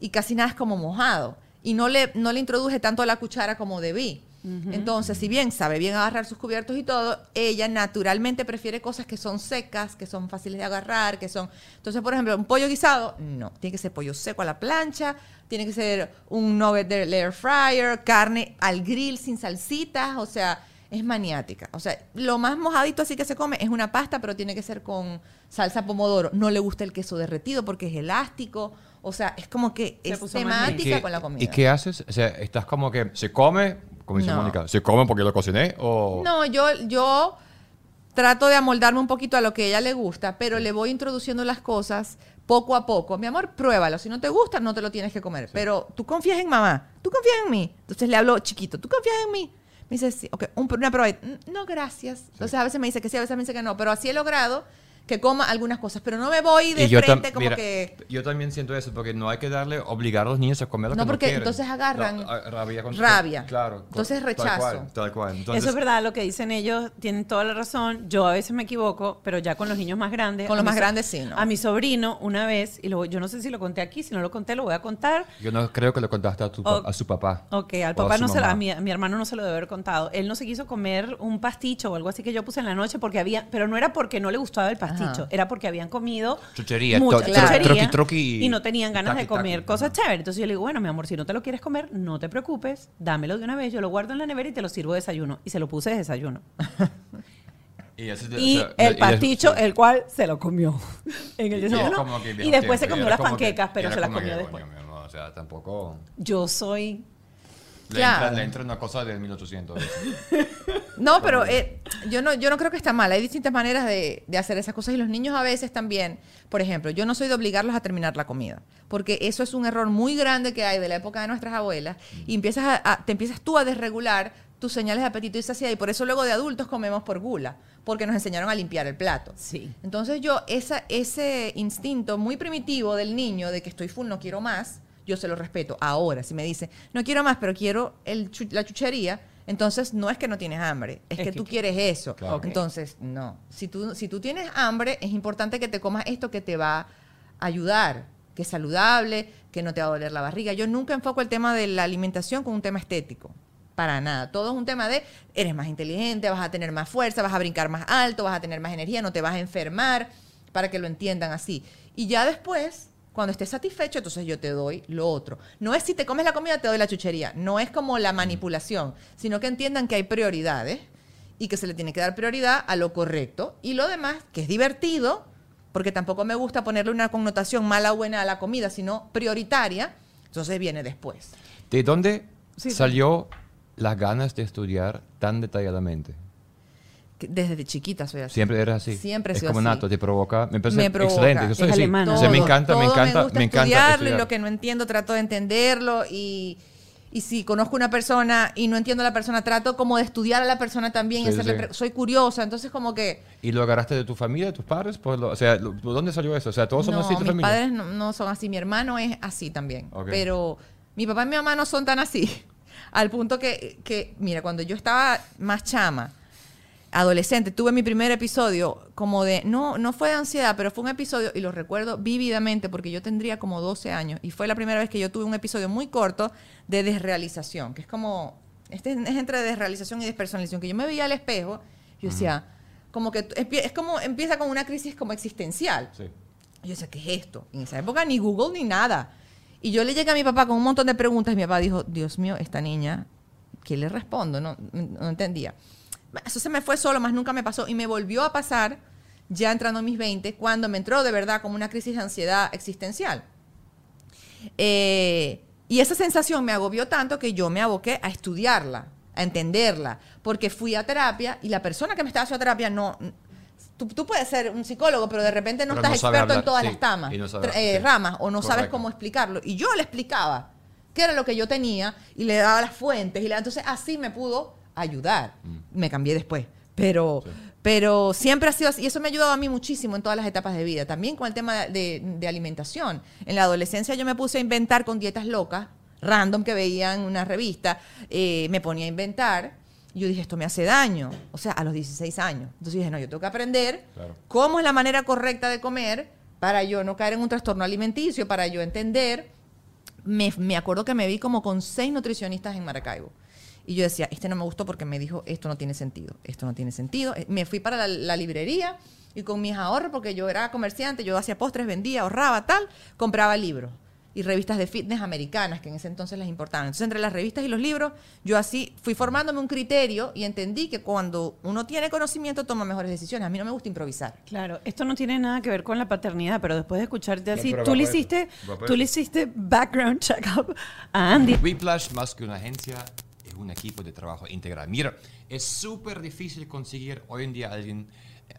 Y casi nada es como mojado. Y no le, no le introduje tanto la cuchara como debí. Entonces, si bien sabe bien agarrar sus cubiertos y todo, ella naturalmente prefiere cosas que son secas, que son fáciles de agarrar, que son... Entonces, por ejemplo, un pollo guisado, no. Tiene que ser pollo seco a la plancha, tiene que ser un nugget de air fryer, carne al grill sin salsitas, o sea, es maniática. O sea, lo más mojadito así que se come es una pasta, pero tiene que ser con salsa pomodoro. No le gusta el queso derretido porque es elástico. O sea, es como que Se es temática ¿Y qué- con la comida. ¿Y qué haces? O sea, estás como que se come, como dice No. Mónica, se come porque lo cociné o... No, yo, yo trato de amoldarme un poquito a lo que a ella le gusta, pero le voy introduciendo las cosas poco a poco. Mi amor, pruébalo. Si no te gusta, no te lo tienes que comer. Pero tú confías en mamá, tú confías en mí. Entonces le hablo chiquito, tú confías en mí. Me dice, sí, ok, un- una. "Mm, No, gracias. Entonces a veces me dice que sí, a veces me dice que no. Pero así he logrado que coma algunas cosas. Pero no me voy de Y frente como mira, que... yo también siento eso, porque no hay que darle, obligar a los niños a comer lo No, que porque no quieren. entonces agarran a- rabia. con- rabia. Claro. Entonces tal rechazo. cual, Tal cual. Entonces, Eso es verdad, lo que dicen ellos, tienen toda la razón. Yo a veces me equivoco, pero ya con los niños más grandes. Con los más so- grandes sí, ¿no? A mi sobrino, una vez, y lo- yo no sé si lo conté aquí, si no lo conté, lo voy a contar. Yo no creo que le contaste a, tu, O- a su papá. Ok, al papá no se lo, a mi, a mi hermano no se lo debe haber contado. Él no se quiso comer un pasticho o algo así que yo puse en la noche porque había, pero no era porque no le gustaba el pasticho, pasticho, era porque habían comido Chuchería, mucha chuchería troqui, troqui y no tenían ganas taqui, de comer taqui. cosas chéveres. Entonces yo le digo, bueno, mi amor, si no te lo quieres comer, no te preocupes, dámelo de una vez, yo lo guardo en la nevera y te lo sirvo de desayuno. Y se lo puse de desayuno. Y, ese- o Y sea, el pasticho, el cual se lo comió en el Y- después se comió las que- panquecas, pero se las comió que, después. coño, mi amor, o sea, tampoco... Yo soy... Le, entra, Claro. le entra una cosa del 1800. No, pero eh, yo no yo no creo que está mal. Hay distintas maneras de, de hacer esas cosas y los niños a veces también, por ejemplo, yo no soy de obligarlos a terminar la comida, porque eso es un error muy grande que hay de la época de nuestras abuelas y empiezas a, a- te empiezas tú a desregular tus señales de apetito y saciedad y por eso luego de adultos comemos por gula, porque nos enseñaron a limpiar el plato. Sí. Entonces yo, esa, ese instinto muy primitivo del niño de que estoy full, no quiero más, yo se lo respeto. Ahora, si me dice, no quiero más, pero quiero el chu- la chuchería, entonces no es que no tienes hambre, es, Es que, que tú qui- quieres eso. Claro. Entonces, no. Si tú, si tú tienes hambre, es importante que te comas esto que te va a ayudar, que es saludable, que no te va a doler la barriga. Yo nunca enfoco el tema de la alimentación como un tema estético. Para nada. Todo es un tema de eres más inteligente, vas a tener más fuerza, vas a brincar más alto, vas a tener más energía, no te vas a enfermar, para que lo entiendan así. Y ya después, cuando estés satisfecho, entonces yo te doy lo otro. No es si te comes la comida, te doy la chuchería. No es como la manipulación, sino que entiendan que hay prioridades y que se le tiene que dar prioridad a lo correcto. Y lo demás, que es divertido, porque tampoco me gusta ponerle una connotación mala o buena a la comida, sino prioritaria, entonces viene después. ¿De dónde Sí, sí. salió las ganas de estudiar tan detalladamente? Desde chiquita soy así. Siempre eras así. Siempre Es como así. nato, te provoca. Me parece Me provoca. excelente. Yo soy Es así. alemana. O sea, me Todo, encanta, me todo encanta, me gusta me encanta estudiarlo y lo que no entiendo trato de entenderlo y, y si conozco una persona y no entiendo a la persona trato como de estudiar a la persona también y Sí, hacerle sí. soy curiosa entonces como que ¿Y lo agarraste de tu familia, de tus padres? Pues lo- o sea, lo- ¿dónde salió eso? O sea, todos son no así tu mis familia. padres no, no son así mi hermano es así también Ok. pero mi papá y mi mamá no son tan así al punto que, que mira cuando yo estaba más chama adolescente, tuve mi primer episodio como de, no, no fue de ansiedad, pero fue un episodio, y lo recuerdo vívidamente porque yo tendría como 12 años, y fue la primera vez que yo tuve un episodio muy corto de desrealización, que es como, este es entre desrealización y despersonalización, que yo me veía al espejo, y yo decía, como que es como, empieza con una crisis como existencial. Sí. Y yo decía, ¿qué es esto? En esa época ni Google ni nada. Y yo le llegué a mi papá con un montón de preguntas y mi papá dijo, Dios mío, esta niña, ¿qué le respondo? No, no entendía. Eso se me fue solo, más nunca me pasó. Y me volvió a pasar, ya entrando en mis 20, cuando me entró de verdad como una crisis de ansiedad existencial. Eh, y esa sensación me agobió tanto que yo me aboqué a estudiarla, a entenderla, porque fui a terapia y la persona que me estaba haciendo terapia no... Tú, tú puedes ser un psicólogo, pero de repente no Pero estás no experto en todas sí, las tamas, no sabe- eh, sí. ramas, o no sabes cómo explicarlo. Y yo le explicaba qué era lo que yo tenía y le daba las fuentes. y le- Entonces así me pudo ayudar. Mm. Me cambié después. Pero, pero siempre ha sido así. Y eso me ha ayudado a mí muchísimo en todas las etapas de vida. También con el tema de, de alimentación. En la adolescencia yo me puse a inventar con dietas locas, random que veía en una revista. eh, me ponía a inventar. Y yo dije, esto me hace daño. O sea, a los 16 años. Entonces dije, no, yo tengo que aprender Claro. cómo es la manera correcta de comer para yo no caer en un trastorno alimenticio, para yo entender. Me, me acuerdo que me vi como con seis nutricionistas en Maracaibo. Y yo decía, este no me gustó porque me dijo, esto no tiene sentido, esto no tiene sentido. Eh, Me fui para la, la librería y con mis ahorros, porque yo era comerciante, yo hacía postres, vendía, ahorraba, tal, compraba libros y revistas de fitness americanas, que en ese entonces les importaban. Entonces, entre las revistas y los libros, yo así fui formándome un criterio y entendí que cuando uno tiene conocimiento, toma mejores decisiones. A mí no me gusta improvisar. Claro, esto no tiene nada que ver con la paternidad, pero después de escucharte así, tú le hiciste, tú le hiciste background check-up a Andy. Whiplash, más que una agencia, un equipo de trabajo integral. Mira, es súper difícil conseguir hoy en día alguien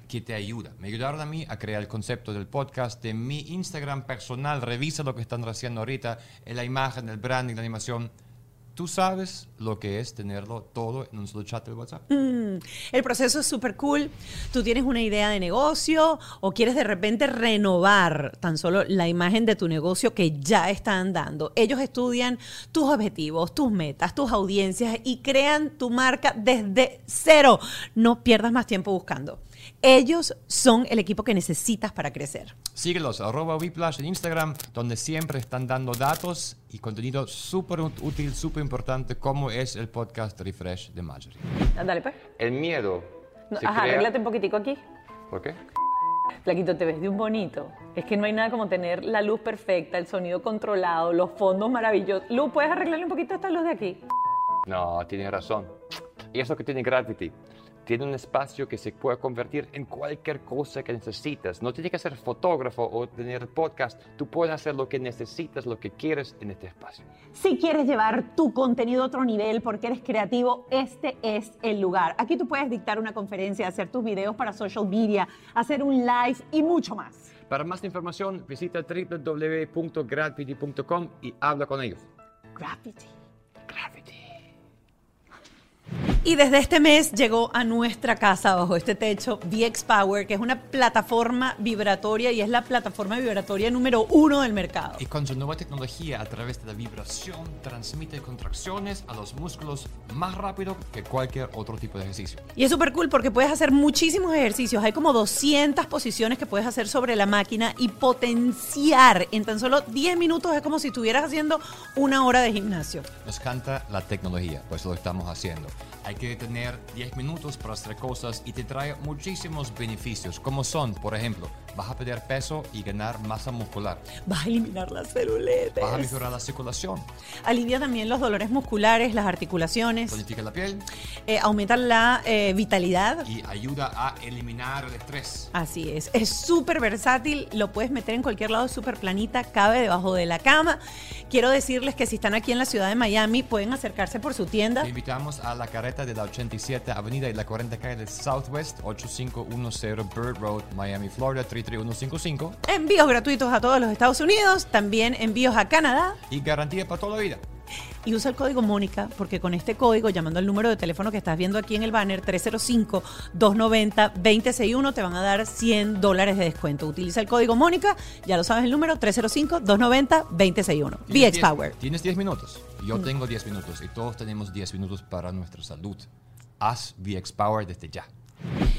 que te ayuda. Me ayudaron a mí a crear el concepto del podcast de mi Instagram personal. Revisa lo que están haciendo ahorita, en la imagen, el branding, la animación. Tú sabes lo que es tenerlo todo en un solo chat de WhatsApp. Mm, El proceso es súper cool. Tú tienes una idea de negocio o quieres de repente renovar tan solo la imagen de tu negocio que ya está andando. Ellos estudian tus objetivos, tus metas, tus audiencias y crean tu marca desde cero. No pierdas más tiempo buscando. Ellos son el equipo que necesitas para crecer. Síguelos, arroba Whiplash en Instagram, donde siempre están dando datos y contenido súper útil, súper importante, como es el podcast Refresh de Marjorie. Dale pues. El miedo. se Ajá, crea- arréglate un poquitico aquí. ¿Por qué? Flaquito, te ves de un bonito. Es que no hay nada como tener la luz perfecta, el sonido controlado, los fondos maravillosos. Luz, ¿puedes arreglarle un poquito esta luz de aquí? No, tiene razón. Y eso que tiene Gravity. Tiene un espacio que se puede convertir en cualquier cosa que necesitas. No tiene que ser fotógrafo o tener podcast. Tú puedes hacer lo que necesitas, lo que quieres en este espacio. Si quieres llevar tu contenido a otro nivel porque eres creativo, este es el lugar. Aquí tú puedes dictar una conferencia, hacer tus videos para social media, hacer un live y mucho más. Para más información, visita www.gravity.com y habla con ellos. Gravity. Gravity. Y desde este mes llegó a nuestra casa, bajo este techo, VX Power, que es una plataforma vibratoria y es la plataforma vibratoria número uno del mercado. Y con su nueva tecnología, a través de la vibración, transmite contracciones a los músculos más rápido que cualquier otro tipo de ejercicio. Y es súper cool porque puedes hacer muchísimos ejercicios. Hay como 200 posiciones que puedes hacer sobre la máquina y potenciar en tan solo 10 minutos. Es como si estuvieras haciendo una hora de gimnasio. Nos canta la tecnología, pues lo estamos haciendo. Hay que tener 10 minutos para hacer cosas y te trae muchísimos beneficios, como son, por ejemplo, vas a perder peso y ganar masa muscular. Vas a eliminar las celulitis. Vas a mejorar la circulación, Alivia también los dolores musculares, las articulaciones. tonifica la piel eh, aumenta la eh, vitalidad. y ayuda a eliminar el estrés. Así es, es súper versátil, lo puedes meter en cualquier lado, súper planita, cabe debajo de la cama. Quiero decirles que si están aquí en la ciudad de Miami, pueden acercarse por su tienda. Te invitamos a la carreta de la 87 Avenida y la 40 calle del Southwest, 8510 Bird Road, Miami, Florida, 33155. Envíos gratuitos a todos los Estados Unidos, también envíos a Canadá. Y garantía para toda la vida. Y usa el código Mónica, porque con este código, llamando al número de teléfono que estás viendo aquí en el banner, 305-290-2061, te van a dar 100 dólares de descuento. Utiliza el código Mónica, ya lo sabes el número, 305-290-2061. Tienes VX 10 Power. Tienes 10 minutos. Yo tengo 10 minutos y todos tenemos 10 minutos para nuestra salud. Haz VX Power desde ya.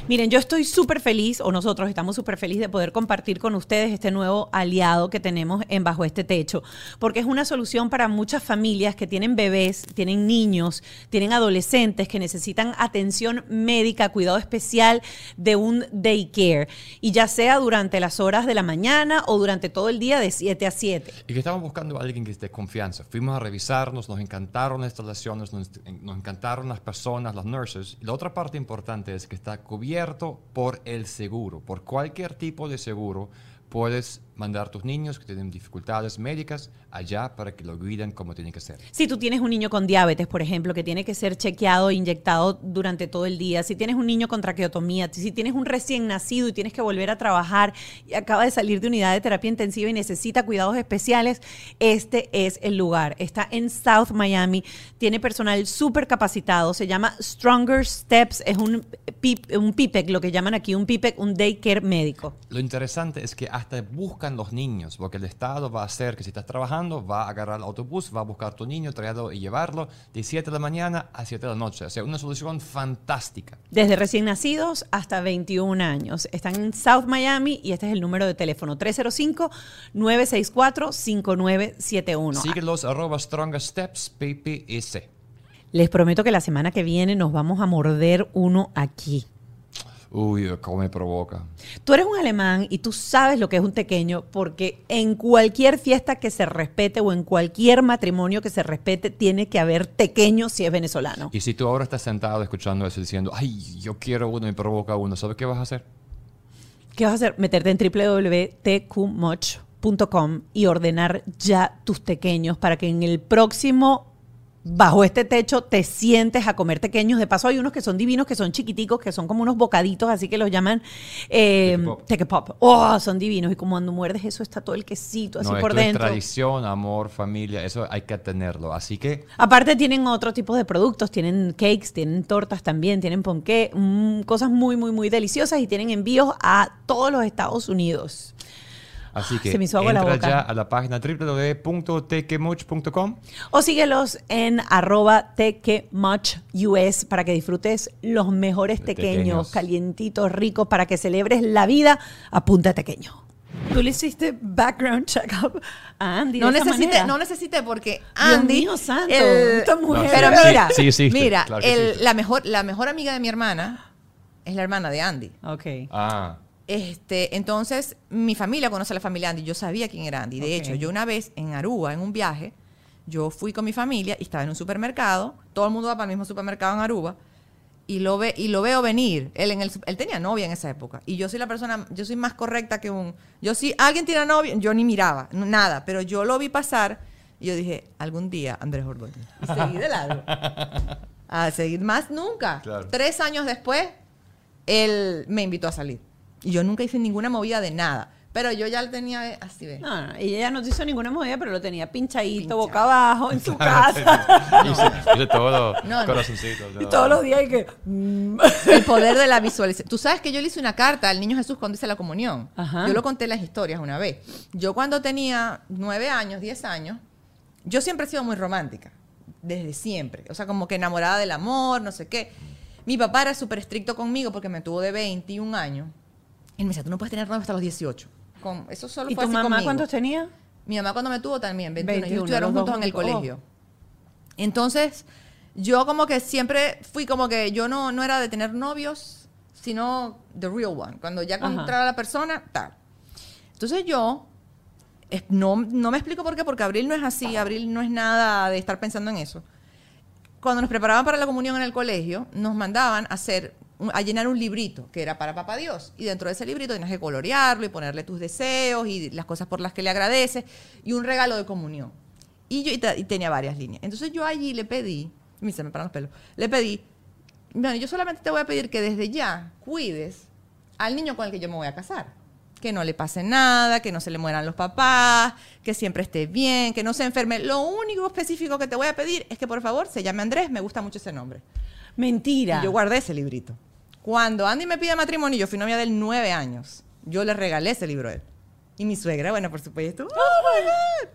Miren, yo estoy súper feliz, o nosotros estamos súper felices de poder compartir con ustedes este nuevo aliado que tenemos en Bajo este Techo, porque es una solución para muchas familias que tienen bebés, tienen niños, tienen adolescentes que necesitan atención médica, cuidado especial de un daycare, y ya sea durante las horas de la mañana o durante todo el día de 7 a 7. Y que estamos buscando a alguien que esté confianza. Fuimos a revisarnos, nos encantaron las instalaciones, nos, nos encantaron las personas, las nurses. Y la otra parte importante es que cubierto por el seguro, por cualquier tipo de seguro. Puedes mandar a tus niños que tienen dificultades médicas allá para que lo cuiden como tiene que ser. Si tú tienes un niño con diabetes, por ejemplo, que tiene que ser chequeado e inyectado durante todo el día, si tienes un niño con traqueotomía, si tienes un recién nacido y tienes que volver a trabajar y acaba de salir de unidad de terapia intensiva y necesita cuidados especiales, este es el lugar. Está en South Miami, tiene personal súper capacitado, se llama Stronger Steps, es un, pip- un PIPEC, lo que llaman aquí un PIPEC, un daycare médico. Lo interesante es que hasta los niños, porque el Estado va a hacer que si estás trabajando, va a agarrar el autobús, va a buscar a tu niño, traerlo y llevarlo de 7 de la mañana a 7 de la noche. O sea, una solución fantástica. Desde recién nacidos hasta 21 años. Están en South Miami y este es el número de teléfono 305-964-5971. Síguelos arroba Steps PPS. Les prometo que la semana que viene nos vamos a morder uno aquí. Uy, cómo me provoca. Tú eres un alemán y tú sabes lo que es un tequeño porque en cualquier fiesta que se respete o en cualquier matrimonio que se respete tiene que haber tequeño si es venezolano. Y si tú ahora estás sentado escuchando eso diciendo, ay, yo quiero uno y me provoca uno, ¿sabes qué vas a hacer? ¿Qué vas a hacer? Meterte en www.tqmuch.com y ordenar ya tus tequeños para que en el próximo bajo este techo te sientes a comer tequeños. De paso hay unos que son divinos, que son chiquiticos, que son como unos bocaditos, así que los llaman eh, Tequepop. tequepop. Oh, son divinos. Y como cuando muerdes eso está todo el quesito así no, por esto es dentro. tradición, amor, familia, eso hay que tenerlo. Así que Aparte tienen otro tipo de productos, tienen cakes, tienen tortas también, tienen ponqué, mm, cosas muy, muy, muy deliciosas y tienen envíos a todos los Estados Unidos. Así que Se me hizo agua la entra boca. ya a la página www.tequemuch.com O síguelos en arroba tequemuchus para que disfrutes los mejores tequeños, tequeños. calientitos, ricos, para que celebres la vida a punta de tequeño. Tú le hiciste background check-up a Andy. No de esa necesité, manera? no necesité porque Dios Andy. mío santo, el- esta mujer. No, pero sí, mira, sí, sí, mira, claro que el- la mejor, la mejor amiga de mi hermana es la hermana de Andy. Ok. Ah, Este, entonces, mi familia conoce a la familia Andy. Yo sabía quién era Andy. De hecho, yo una vez en Aruba, en un viaje, yo fui con mi familia y estaba en un supermercado. Todo el mundo va para el mismo supermercado en Aruba. Y lo, ve, y lo veo venir. Él, en el, él tenía novia en esa época. Y yo soy la persona, yo soy más correcta que un... Yo si alguien tiene novia, yo ni miraba, nada. Pero yo lo vi pasar y yo dije, algún día Andrés Borbotti. Y seguí de lado. A seguir más nunca. Claro. Tres años después, él me invitó a salir. Y yo nunca hice ninguna movida de nada. Pero yo ya lo tenía así, ¿ves? No, no, ella no hizo ninguna movida, pero lo tenía pinchadito, Pinchado. boca abajo, en su casa. Hice, hice todo, No, no. corazoncitos. y todos los días y que... mm. El poder de la visualización. Tú sabes que yo le hice una carta al niño Jesús cuando hice la comunión. Ajá. Yo lo conté en las historias una vez. Yo cuando tenía nueve años, diez años, yo siempre he sido muy romántica. Desde siempre. O sea, como que enamorada del amor, no sé qué. Mi papá era súper estricto conmigo porque me tuvo de 21 años. Él me decía, tú no puedes tener novio hasta los 18. Con, eso solo ¿Y fue tu así mamá conmigo. cuántos tenía? Mi mamá cuando me tuvo también, 21. 21, Ellos estudiaron juntos en el juntos. Oh. colegio. Entonces, yo como que siempre fui como que yo no, no era de tener novios, sino the real one. Cuando ya Ajá. encontraba a la persona, tal. Entonces yo, no, no me explico por qué, porque Abril no es así, Abril no es nada de estar pensando en eso. Cuando nos preparaban para la comunión en el colegio, nos mandaban a hacer a llenar un librito que era para Papá Dios. Y dentro de ese librito tenías que colorearlo y ponerle tus deseos y las cosas por las que le agradeces y un regalo de comunión. Y yo y te- y tenía varias líneas. Entonces yo allí le pedí, y se me paran los pelos, le pedí, bueno, yo solamente te voy a pedir que desde ya cuides al niño con el que yo me voy a casar. Que no le pase nada, que no se le mueran los papás, que siempre esté bien, que no se enferme. Lo único específico que te voy a pedir es que por favor se llame Andrés, me gusta mucho ese nombre. Mentira. Y yo guardé ese librito. Cuando Andy me pide matrimonio, yo fui novia de él nueve años. Yo le regalé ese libro a él. Y mi suegra, bueno, por supuesto. ¡Oh, my God!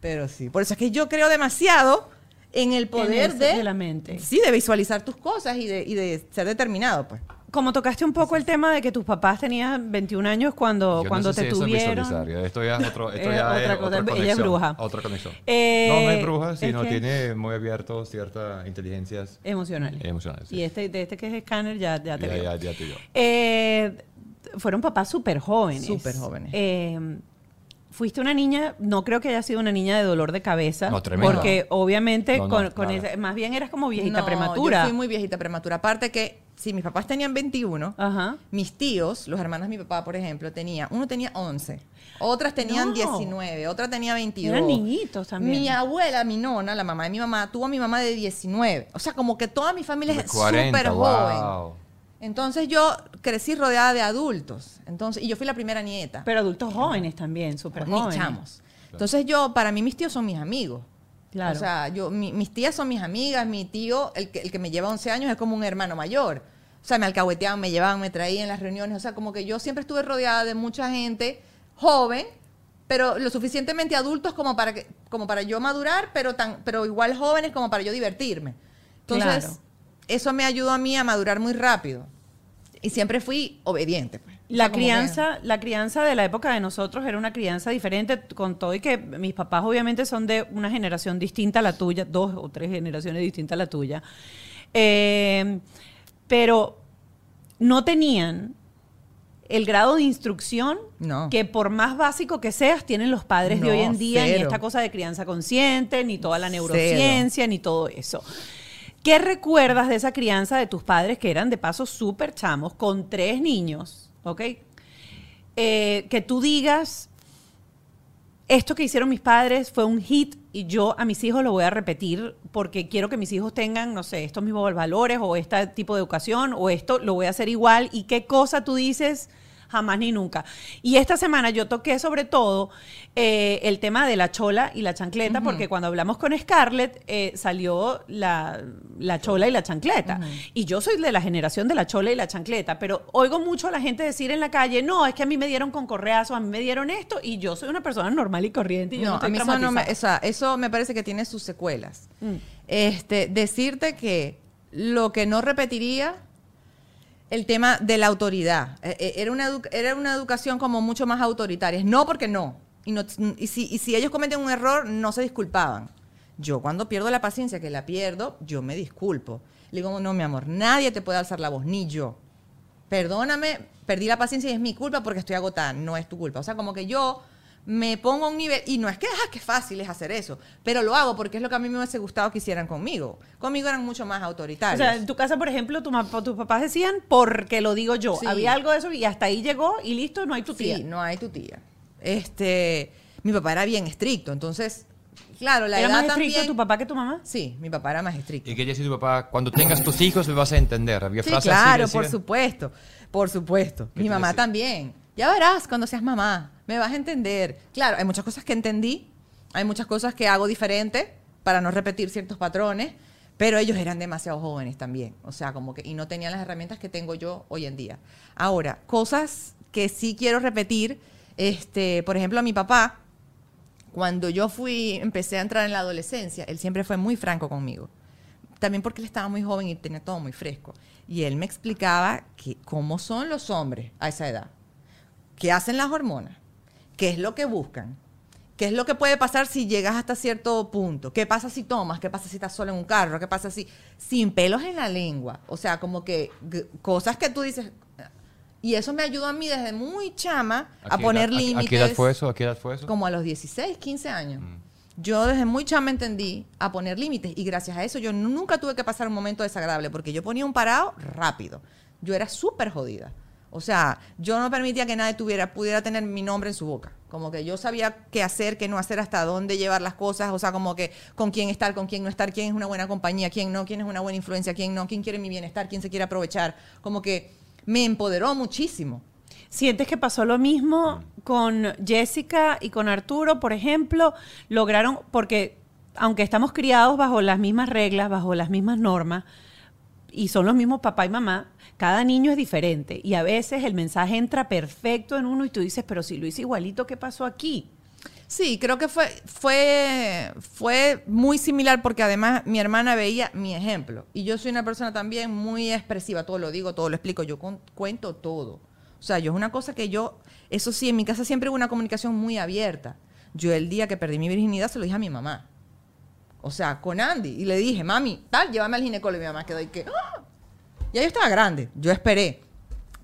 Pero sí, por eso es que yo creo demasiado en el poder ese- de, de la mente. Sí, de visualizar tus cosas y de, y de ser determinado, pues. Como tocaste un poco el tema de que tus papás tenían 21 años cuando, Yo cuando no sé te si eso es tuvieron. visualizar, ya Esto ya es, otro, esto Es ya otra es cosa, otra ella es conexión. bruja. Otra conexión. Eh, no, no es bruja, ¿es sino tiene muy abierto ciertas inteligencias Emocionales. emocionales. sí. Y este, de este que es escáner ya, ya te ya, ya, ya te digo. Eh, fueron papás súper jóvenes. Súper jóvenes. Eh, fuiste una niña, no creo que haya sido una niña de dolor de cabeza. No, tremendo. Porque obviamente No, no, con, con ese- más bien eras como viejita No, prematura. Yo fui muy viejita prematura. Aparte que, si mis papás tenían 21, Ajá. mis tíos, los hermanos de mi papá, por ejemplo, tenía, uno tenía 11, otras tenían No. 19, otra tenía 22. Eran niñitos también. Mi abuela, mi nona, la mamá de mi mamá, tuvo a mi mamá de 19. O sea, como que toda mi familia De es 40, súper joven. Entonces yo crecí rodeada de adultos. Entonces, y yo fui la primera nieta. Pero adultos jóvenes también, súper jóvenes. chamos. Entonces yo, para mí mis tíos son mis amigos. Claro. O sea, yo, mi- mis tías son mis amigas, mi tío, el que, el que me lleva 11 años, es como un hermano mayor. O sea, me alcahueteaban, me llevaban, me traían en las reuniones. O sea, como que yo siempre estuve rodeada de mucha gente joven, pero lo suficientemente adultos como para, que, como para yo madurar, pero, tan, pero igual jóvenes como para yo divertirme. Entonces, Claro. Eso me ayudó a mí a madurar muy rápido. Y siempre fui obediente. Pues. O La sea, como que- crianza, la crianza de la época de nosotros era una crianza diferente, con todo y que mis papás obviamente son de una generación distinta a la tuya, dos o tres generaciones distintas a la tuya. Eh, pero no tenían el grado de instrucción No. que por más básico que seas tienen los padres de hoy en día, ni esta cosa de crianza consciente, ni toda la Cero. neurociencia, ni todo eso. ¿Qué recuerdas de esa crianza de tus padres que eran de paso súper chamos, con tres niños, ¿ok? Eh, que tú digas, esto que hicieron mis padres fue un hit y yo a mis hijos lo voy a repetir porque quiero que mis hijos tengan, no sé, estos mismos valores o este tipo de educación o esto lo voy a hacer igual y qué cosa tú dices jamás ni nunca. Y esta semana yo toqué sobre todo eh, el tema de la chola y la chancleta porque cuando hablamos con Scarlett eh, salió la, la chola y la chancleta. Y yo soy de la generación de la chola y la chancleta, pero oigo mucho a la gente decir en la calle, no, es que a mí me dieron con correazo, a mí me dieron esto y yo soy una persona normal y corriente y yo no, No, estoy a mí eso, no me, o sea, eso me parece que tiene sus secuelas. Mm. Este, decirte que lo que no repetiría, el tema de la autoridad. Eh, eh, Era una, era una educación como mucho más autoritaria. No porque no. Y, no, si, y si ellos cometen un error, no se disculpaban. Yo cuando pierdo la paciencia, que la pierdo, yo me disculpo. Le digo, no, mi amor, nadie te puede alzar la voz, ni yo. perdóname, perdí la paciencia y es mi culpa porque estoy agotada. No es tu culpa. O sea, como que yo me pongo a un nivel, y no es que, ah, qué fácil es hacer eso, pero lo hago porque es lo que a mí me hubiese gustado que hicieran conmigo. Conmigo eran mucho más O autoritarios. sea, en tu casa, por ejemplo, tu tus papás decían porque lo digo yo. Sí. Había algo de eso y hasta ahí llegó y listo, no hay tu tía. Sí, no hay tu tía. Este, mi papá era bien estricto, entonces, claro, la ¿Era edad más estricto también. tu papá que tu mamá? Sí, mi papá era más estricto. Y quería decir tu papá, cuando tengas tus hijos me vas a entender. Había Sí, frases así, claro, decía. por supuesto, por supuesto. ¿Qué Mi mamá decía? también. Ya verás cuando seas mamá, me vas a entender. Claro, hay muchas cosas que entendí, hay muchas cosas que hago diferente para no repetir ciertos patrones, pero ellos eran demasiado jóvenes también, o sea, como que y no tenían las herramientas que tengo yo hoy en día. Ahora, cosas que sí quiero repetir, este, por ejemplo, a mi papá cuando yo fui, empecé a entrar en la adolescencia, él siempre fue muy franco conmigo. También porque él estaba muy joven y tenía todo muy fresco. Y él me explicaba que cómo son los hombres a esa edad. ¿Qué hacen las hormonas? ¿Qué es lo que buscan? ¿Qué es lo que puede pasar si llegas hasta cierto punto? ¿Qué pasa si tomas? ¿Qué pasa si estás solo en un carro? ¿Qué pasa si sin pelos en la lengua? O sea, como que cosas que tú dices. Y eso me ayudó a mí desde muy chama a, poner límites ¿A qué edad fue eso? ¿A qué edad fue eso? como a los 16, 15 años. Mm. Yo desde muy chama entendí a poner límites y gracias a eso yo nu- nunca tuve que pasar un momento desagradable porque yo ponía un parado rápido. Yo era súper jodida. O sea, yo no permitía que nadie tuviera, pudiera tener mi nombre en su boca. Como que yo sabía qué hacer, qué no hacer, hasta dónde llevar las cosas. O sea, como que con quién estar, con quién no estar, quién es una buena compañía, quién no, quién es una buena influencia, quién no, quién quiere mi bienestar, quién se quiere aprovechar. Como que me empoderó muchísimo. ¿Sientes que pasó lo mismo con Jessica y con Arturo, por ejemplo? Lograron, porque aunque estamos criados bajo las mismas reglas, bajo las mismas normas, y son los mismos papá y mamá, cada niño es diferente. Y a veces el mensaje entra perfecto en uno y tú dices, pero si lo hice igualito, ¿qué pasó aquí? Sí, creo que fue, fue, fue muy similar porque además mi hermana veía mi ejemplo. Y yo soy una persona también muy expresiva, todo lo digo, todo lo explico, yo cuento todo. O sea, yo es una cosa que yo, eso sí, en mi casa siempre hubo una comunicación muy abierta. Yo el día que perdí mi virginidad se lo dije a mi mamá. O sea, con Andy. Y le dije, mami, tal, llévame al ginecólogo. Y mi mamá quedó y que, ¡ah! Ya yo estaba grande, yo esperé.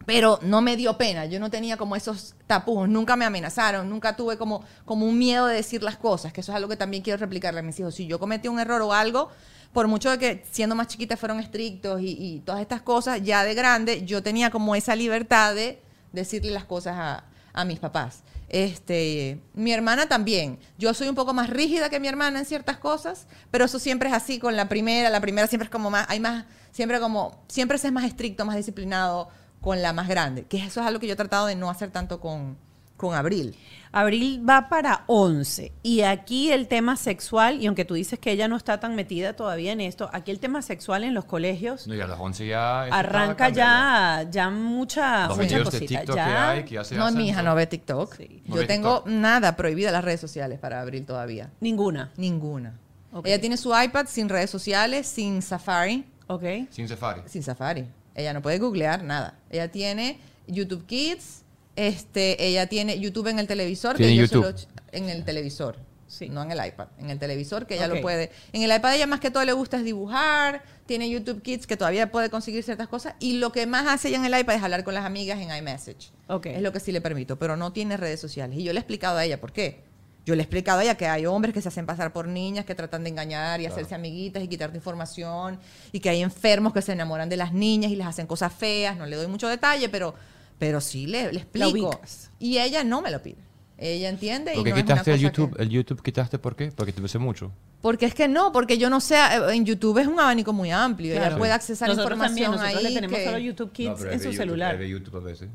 Pero no me dio pena, yo no tenía como esos tapujos, nunca me amenazaron, nunca tuve como, como un miedo de decir las cosas, que eso es algo que también quiero replicarle a mis hijos. Si yo cometí un error o algo, por mucho de que siendo más chiquita fueron estrictos y, y todas estas cosas, ya de grande yo tenía como esa libertad de decirle las cosas a, a mis papás. Este, mi hermana también. Yo soy un poco más rígida que mi hermana en ciertas cosas, pero eso siempre es así con la primera. La primera siempre es como más, hay más, siempre como, siempre se es más estricto, más disciplinado con la más grande. Que eso es algo que yo he tratado de no hacer tanto con, con Abril. Abril va para 11 y aquí el tema sexual, y aunque tú dices que ella no está tan metida todavía en esto, aquí el tema sexual en los colegios No, y a las 11 ya... arranca ya, ya mucha, Los mucha videos de cosita. TikTok Ya- que hay, que ya se No, mi hija no ve TikTok. Sí. No Yo ve tengo TikTok. nada prohibida las redes sociales para Abril todavía. Ninguna. Ninguna. Ella tiene su iPad sin redes sociales, sin Safari. ¿Ok? Sin Safari. Sin Safari. Ella no puede googlear nada. Ella tiene YouTube Kids, este, ella tiene YouTube en el televisor. Tiene que YouTube. en el televisor. Sí. No en el iPad. En el televisor que ella lo puede. En el iPad ella más que todo le gusta es dibujar. Tiene YouTube Kids que todavía puede conseguir ciertas cosas. Y lo que más hace ella en el iPad es hablar con las amigas en iMessage. Ok. Es lo que sí le permito. Pero no tiene redes sociales. Y yo le he explicado a ella por qué. Yo le he explicado a ella que hay hombres que se hacen pasar por niñas, que tratan de engañar y hacerse amiguitas y quitarte información, y que hay enfermos que se enamoran de las niñas y les hacen cosas feas. No le doy mucho detalle, pero, pero sí le, le explico. Y ella no me lo pide. Ella entiende y Porque no es una quitaste el cosa que- YouTube, el YouTube quitaste ¿por qué? Porque te besé mucho. Porque es que no, porque yo no sé, eh, en YouTube es un abanico muy amplio, ella Claro. puede accesar Nosotros también, información nosotros ahí. le tenemos que- solo YouTube Kids No, en su YouTube- celular. ve YouTube a veces.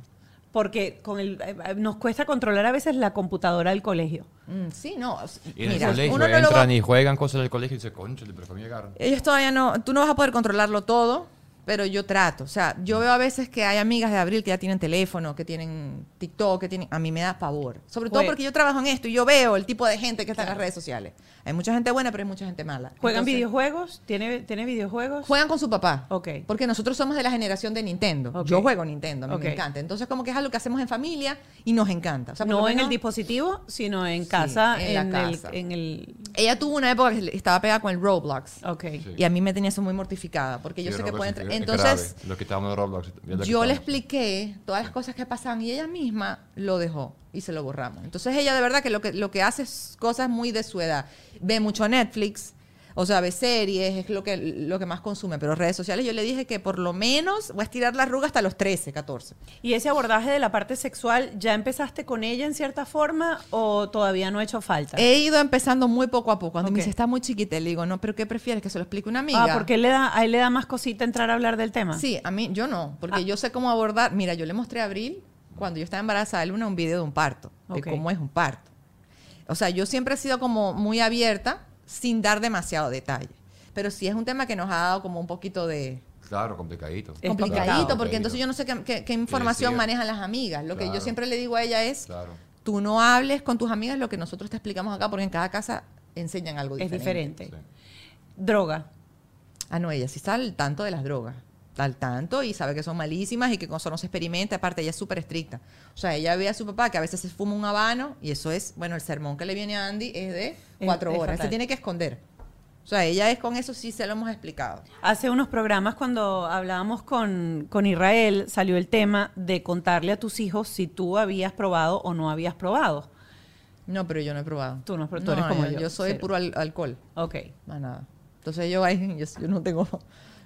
Porque con el, eh, eh, nos cuesta controlar a veces la computadora del colegio. Mm, sí, no. Y en Mira, el colegio uno no lo va- entran y juegan cosas del colegio y dicen, concha, pero fue mi. Ellos todavía no, tú no vas a poder controlarlo todo, pero yo trato. O sea, yo veo a veces que hay amigas de Abril que ya tienen teléfono, que tienen TikTok, que tienen... A mí me da pavor. Sobre todo Jue- porque yo trabajo en esto y yo veo el tipo de gente que está en las redes sociales. Hay mucha gente buena, pero hay mucha gente mala. ¿Juegan Entonces, videojuegos? ¿Tiene, ¿Tiene videojuegos? Juegan con su papá. Ok. Porque nosotros somos de la generación de Nintendo. Ok. Yo juego Nintendo, a mí Ok. me encanta. Entonces, como que es algo que hacemos en familia y nos encanta. O sea, no en el dispositivo, sino en casa, en la casa. El, en el... Ella tuvo una época que estaba pegada con el Roblox. Ok. Sí. Y a mí me tenía eso muy mortificada, porque yo Sí, sé que Roblox Entonces, grave. Lo que estábamos en Roblox. yo le expliqué todas las cosas que pasaban y ella misma lo dejó y se lo borramos. Entonces ella de verdad que lo que, lo que hace es cosas muy de su edad. Ve mucho Netflix, o sea, ve series, es lo que, lo que más consume, pero redes sociales yo le dije que por lo menos voy a estirar la arruga hasta los 13, 14. ¿Y ese abordaje de la parte sexual, ya empezaste con ella en cierta forma o todavía no ha hecho falta? He ido empezando muy poco a poco. Cuando me Ok. dice, está muy chiquita, le digo, no, pero ¿qué prefieres? Que se lo explique una amiga. ah, porque él le da, a él le da más cosita entrar a hablar del tema. Sí, a mí, yo no, porque Ah. yo sé cómo abordar. Mira, yo le mostré a Abril, cuando yo estaba embarazada, de Luna, un video de un parto, de cómo es un parto. O sea, yo siempre he sido como muy abierta, sin dar demasiado detalle. Pero sí es un tema que nos ha dado como un poquito de Claro, complicadito. Es complicadito, porque entonces yo no sé qué, qué- qué información manejan las amigas. Lo que yo siempre le digo a ella es, Claro. tú no hables con tus amigas lo que nosotros te explicamos acá, porque en cada casa enseñan algo es diferente. diferente. Sí. Droga. Ah, no, ella sí está al tanto de las drogas. Al tanto y sabe que son malísimas y que con eso no se experimenta. Aparte, ella es súper estricta. O sea, ella ve a su papá que a veces se fuma un habano y eso es, bueno, el sermón que le viene a Andy es de cuatro es horas. fatal. Se tiene que esconder. O sea, ella es con eso sí se lo hemos explicado. Hace unos programas cuando hablábamos con, con Israel salió el tema de contarle a tus hijos si tú habías probado o no habías probado. No, pero yo no he probado. Tú no, pero tú eres como yo, Yo soy cero. puro al- alcohol. Ok. Más nada. Entonces yo yo, yo no tengo,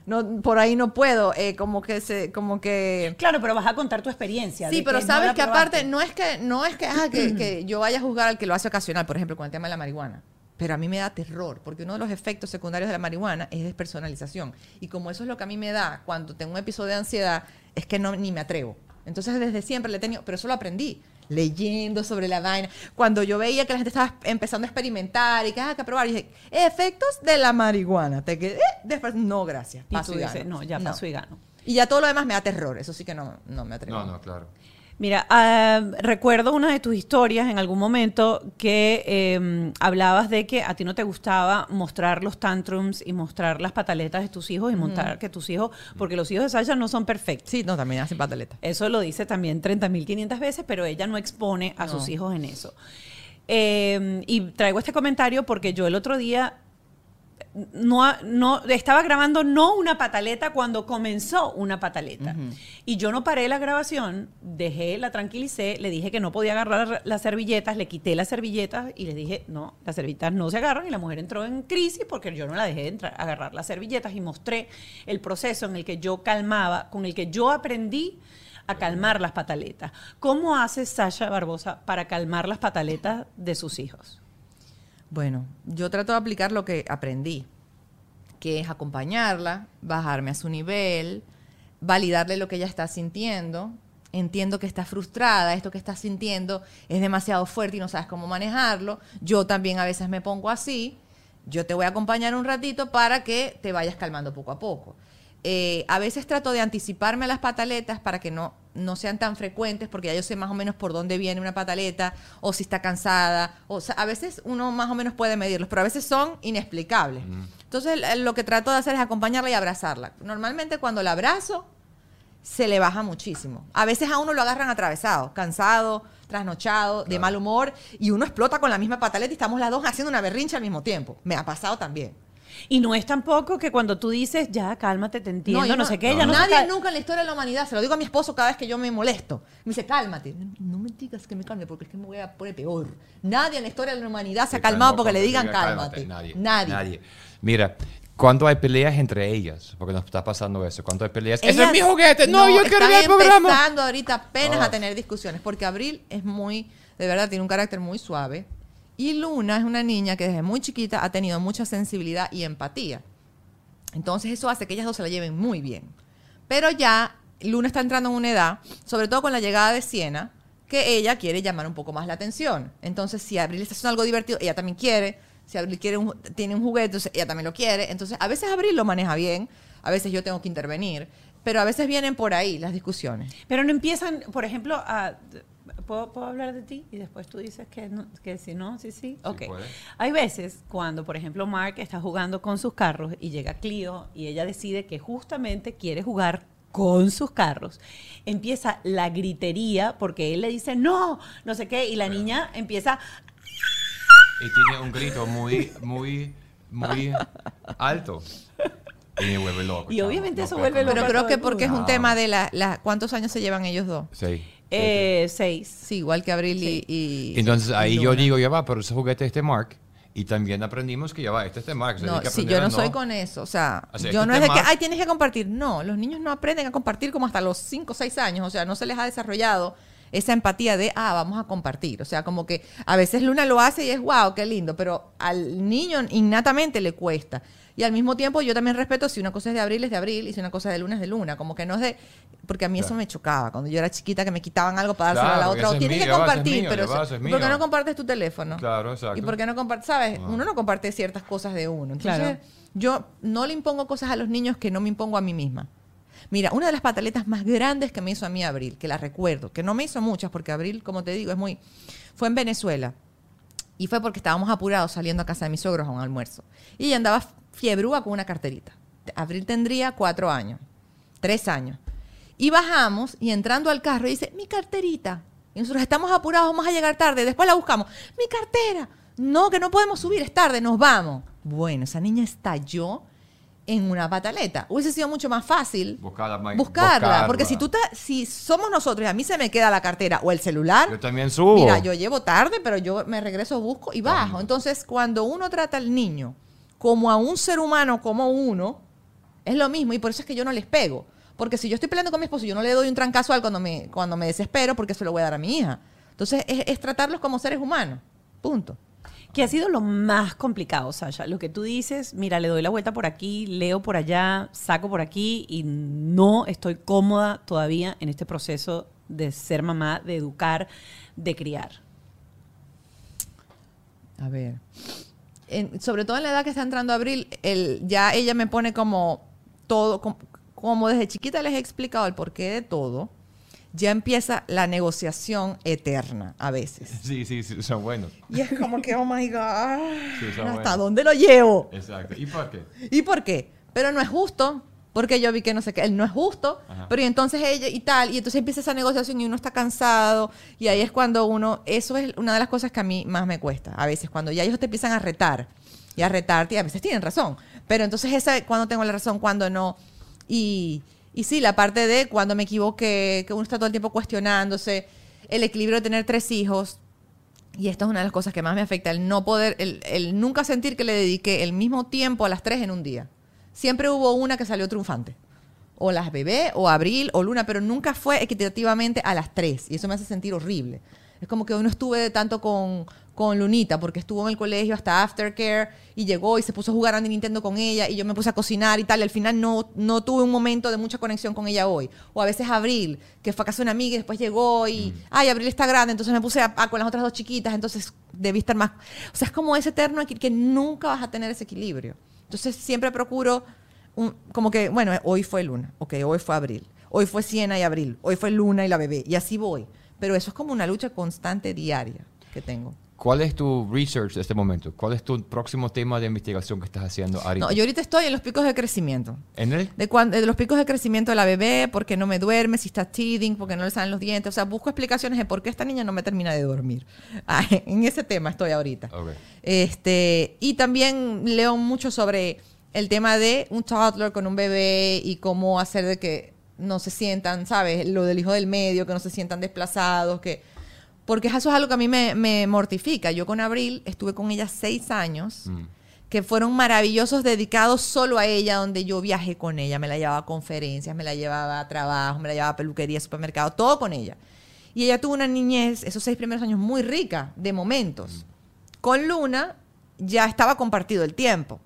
no, por ahí no puedo, eh, como que se, como que Claro, pero vas a contar tu experiencia. Sí, pero no sabes la que probaste. aparte no es que no es que, ah, que, que yo vaya a juzgar al que lo hace ocasional, por ejemplo, con el tema de la marihuana. Pero a mí me da terror, porque uno de los efectos secundarios de la marihuana es despersonalización. Y como eso es lo que a mí me da cuando tengo un episodio de ansiedad, es que no ni me atrevo. Entonces desde siempre le he tenido, pero eso lo aprendí leyendo sobre la vaina. Cuando yo veía que la gente estaba empezando a experimentar y que, ah, que probar, y dije, efectos de la marihuana. Te quedé, después, no, gracias. Y paso tú y dices, gano. no, ya paso y gano. Y ya todo lo demás me da terror, eso sí que no, no me atrevo. No, no, claro. Mira, ah, recuerdo una de tus historias en algún momento que eh, hablabas de que a ti no te gustaba mostrar los tantrums y mostrar las pataletas de tus hijos y montar que tus hijos, porque los hijos de Sasha no son perfectos. Sí, no, también hacen pataleta. Eso lo dice también 30.500 veces, pero ella no expone a No. sus hijos en eso. Eh, y traigo este comentario porque yo el otro día no, no estaba grabando no una pataleta cuando comenzó una pataleta. Y yo no paré la grabación, dejé, la tranquilicé, le dije que no podía agarrar las servilletas, le quité las servilletas y le dije, no, las servilletas no se agarran y la mujer entró en crisis porque yo no la dejé entrar, agarrar las servilletas y mostré el proceso en el que yo calmaba, con el que yo aprendí a calmar las pataletas. ¿Cómo hace Sasha Barbosa para calmar las pataletas de sus hijos? Bueno, yo trato de aplicar lo que aprendí, que es acompañarla, bajarme a su nivel, validarle lo que ella está sintiendo. Entiendo que está frustrada, esto que está sintiendo es demasiado fuerte y no sabes cómo manejarlo. Yo también a veces me pongo así. Yo te voy a acompañar un ratito para que te vayas calmando poco a poco. Eh, a veces trato de anticiparme a las pataletas para que no, no sean tan frecuentes, porque ya yo sé más o menos por dónde viene una pataleta, o si está cansada. O sea, a veces uno más o menos puede medirlos, pero a veces son inexplicables. Entonces, lo que trato de hacer es acompañarla y abrazarla. Normalmente cuando la abrazo, se le baja muchísimo. A veces a uno lo agarran atravesado, cansado, trasnochado, de mal humor, y uno explota con la misma pataleta y estamos las dos haciendo una berrincha al mismo tiempo. Me ha pasado también. Y no es tampoco que cuando tú dices, ya, cálmate, te entiendo, no, yo sé qué, no se Nadie cal- nunca en la historia de la humanidad, se lo digo a mi esposo cada vez que yo me molesto. Me dice, cálmate. No me digas que me calme porque es que me voy a poner peor. Nadie en la historia de la humanidad se ha calmado porque le digan diga cálmate. Nadie. Nadie. Mira, cuando hay peleas entre ellas, porque nos está pasando eso, cuando hay peleas, ese Ellas- es mi juguete, no, yo quiero están ver el programa. empezando ahorita apenas Ah. a tener discusiones, porque Abril es muy, de verdad, tiene un carácter muy suave. Y Luna es una niña que desde muy chiquita ha tenido mucha sensibilidad y empatía. Entonces eso hace que ellas dos se la lleven muy bien. Pero ya Luna está entrando en una edad, sobre todo con la llegada de Siena, que ella quiere llamar un poco más la atención. Entonces, si Abril está haciendo algo divertido, ella también quiere. Si Abril quiere un- tiene un juguete, entonces ella también lo quiere. Entonces, a veces Abril lo maneja bien, a veces yo tengo que intervenir, pero a veces vienen por ahí las discusiones. Pero no empiezan, por ejemplo, a... ¿Puedo, puedo hablar de ti? Y después tú dices que, no, que si no, sí, sí. Ok. puede. Hay veces cuando, por ejemplo, Mark está jugando con sus carros y llega Clio y ella decide que justamente quiere jugar con sus carros. Empieza la gritería porque él le dice, no, no sé qué, y la niña empieza, Y tiene un grito muy, muy, muy alto. Y me vuelve loco. Y obviamente No eso vuelve Pero loco a creo que porque es un tema de la, la- cuántos años se llevan ellos dos. Sí. Eh, seis. Sí, igual que Abril y- y, Entonces ahí y yo digo, ya va, pero ese juguete es de Mark. Y también aprendimos que ya va, este es de Mark. No, que aprender yo no soy con eso. O sea, O sea, yo este no es de que, ay, tienes que compartir. No, los niños no aprenden a compartir como hasta los 5 o 6 años. O sea, no se les ha desarrollado esa empatía de, ah, vamos a compartir. O sea, como que a veces Luna lo hace y es, wow, qué lindo. Pero al niño innatamente le cuesta. Y al mismo tiempo yo también respeto si una cosa es de abril es de abril y si una cosa es de luna es de luna. Como que no es de... Porque a mí eso me chocaba. Cuando yo era chiquita que me quitaban algo para dárselo a la otra. O es tienes mío, que compartir. mío, pero ese es ¿Por qué no compartes tu teléfono? Claro, exacto. ¿Y por qué no compartes? ¿Sabes? Ah. Uno no comparte ciertas cosas de uno. Entonces, Claro. yo no le impongo cosas a los niños que no me impongo a mí misma. Mira, una de las pataletas más grandes que me hizo a mí Abril, que la recuerdo, que no me hizo muchas, porque Abril, como te digo, es muy. fue en Venezuela. Y fue porque estábamos apurados saliendo a casa de mis suegros a un almuerzo. Y ella andaba fiebrúa con una carterita. Abril tendría cuatro años, tres años. Y bajamos y entrando al carro dice, mi carterita. Y nosotros estamos apurados, vamos a llegar tarde. Después la buscamos. Mi cartera. No, que no podemos subir, es tarde, nos vamos. Bueno, esa niña estalló en una pataleta. Hubiese sido mucho más fácil Buscarla, buscarla. buscarla. Porque si tú te- si somos nosotros y a mí se me queda la cartera o el celular, Yo también subo. Mira, yo llevo tarde, pero yo me regreso, busco y bajo. Entonces, cuando uno trata al niño como a un ser humano, como uno, es lo mismo. Y por eso es que yo no les pego. Porque si yo estoy peleando con mi esposo, yo no le doy un trancazo a él cuando me, cuando me desespero, porque se lo voy a dar a mi hija. Entonces, es, es tratarlos como seres humanos. Punto. ¿Qué ha sido lo más complicado, Sasha? Lo que tú dices, mira, le doy la vuelta por aquí, leo por allá, saco por aquí y no estoy cómoda todavía en este proceso de ser mamá, de educar, de criar. A ver. En- sobre todo en la edad que está entrando Abril, el, ya ella me pone como todo, com- como, desde chiquita les he explicado el porqué de todo, ya empieza la negociación eterna a veces. Sí, sí, sí, son buenos. Y es como que, oh my God, Sí, ¿hasta buenos. dónde lo llevo? Exacto. ¿Y por qué? ¿Y por qué? Pero no es justo, porque yo vi que no sé qué, él no es justo, Ajá. pero y entonces ella y tal, y entonces empieza esa negociación y uno está cansado, y ahí es cuando uno, eso es una de las cosas que a mí más me cuesta, a veces cuando ya ellos te empiezan a retar, y a retarte, y a veces tienen razón, pero entonces esa, cuando tengo la razón, cuando no, y, y sí, la parte de cuando me equivoqué, que uno está todo el tiempo cuestionándose, el equilibrio de tener tres hijos, y esto es una de las cosas que más me afecta, el no poder, el, el nunca sentir que le dediqué el mismo tiempo a las tres en un día. Siempre hubo una que salió triunfante. O las bebé, o Abril, o Luna, pero nunca fue equitativamente a las tres. Y eso me hace sentir horrible. Es como que hoy no estuve tanto con, con Lunita, porque estuvo en el colegio hasta aftercare y llegó y se puso a jugar a Nintendo con ella y yo me puse a cocinar y tal. Y al final no, no tuve un momento de mucha conexión con ella hoy. O a veces Abril, que fue a casa de una amiga y después llegó y, ay, Abril está grande, entonces me puse a, a con las otras dos chiquitas, entonces debí estar más. O sea, es como ese eterno que nunca vas a tener ese equilibrio. Entonces siempre procuro, un- como que, bueno, hoy fue Luna, ok, hoy fue Abril, hoy fue Siena y Abril, hoy fue Luna y la bebé, y así voy. Pero eso es como una lucha constante diaria que tengo. ¿Cuál es tu research de este momento? ¿Cuál es tu próximo tema de investigación que estás haciendo ahorita? No, yo ahorita estoy en los picos de crecimiento. ¿En el? De, de los picos de crecimiento de la bebé, porque no me duerme, si está teething, porque no le salen los dientes. O sea, busco explicaciones de por qué esta niña no me termina de dormir. Ah, en ese tema estoy ahorita. Ok. Este, y también leo mucho sobre el tema de un toddler con un bebé y cómo hacer de que no se sientan, ¿sabes? Lo del hijo del medio, que no se sientan desplazados, que... Porque eso es algo que a mí me, me mortifica. Yo con Abril estuve con ella seis años, Mm. que fueron maravillosos, dedicados solo a ella, donde yo viajé con ella. Me la llevaba a conferencias, me la llevaba a trabajo, me la llevaba a peluquería, supermercado, todo con ella. Y ella tuvo una niñez, esos seis primeros años, muy rica de momentos. Con Luna ya estaba compartido el tiempo.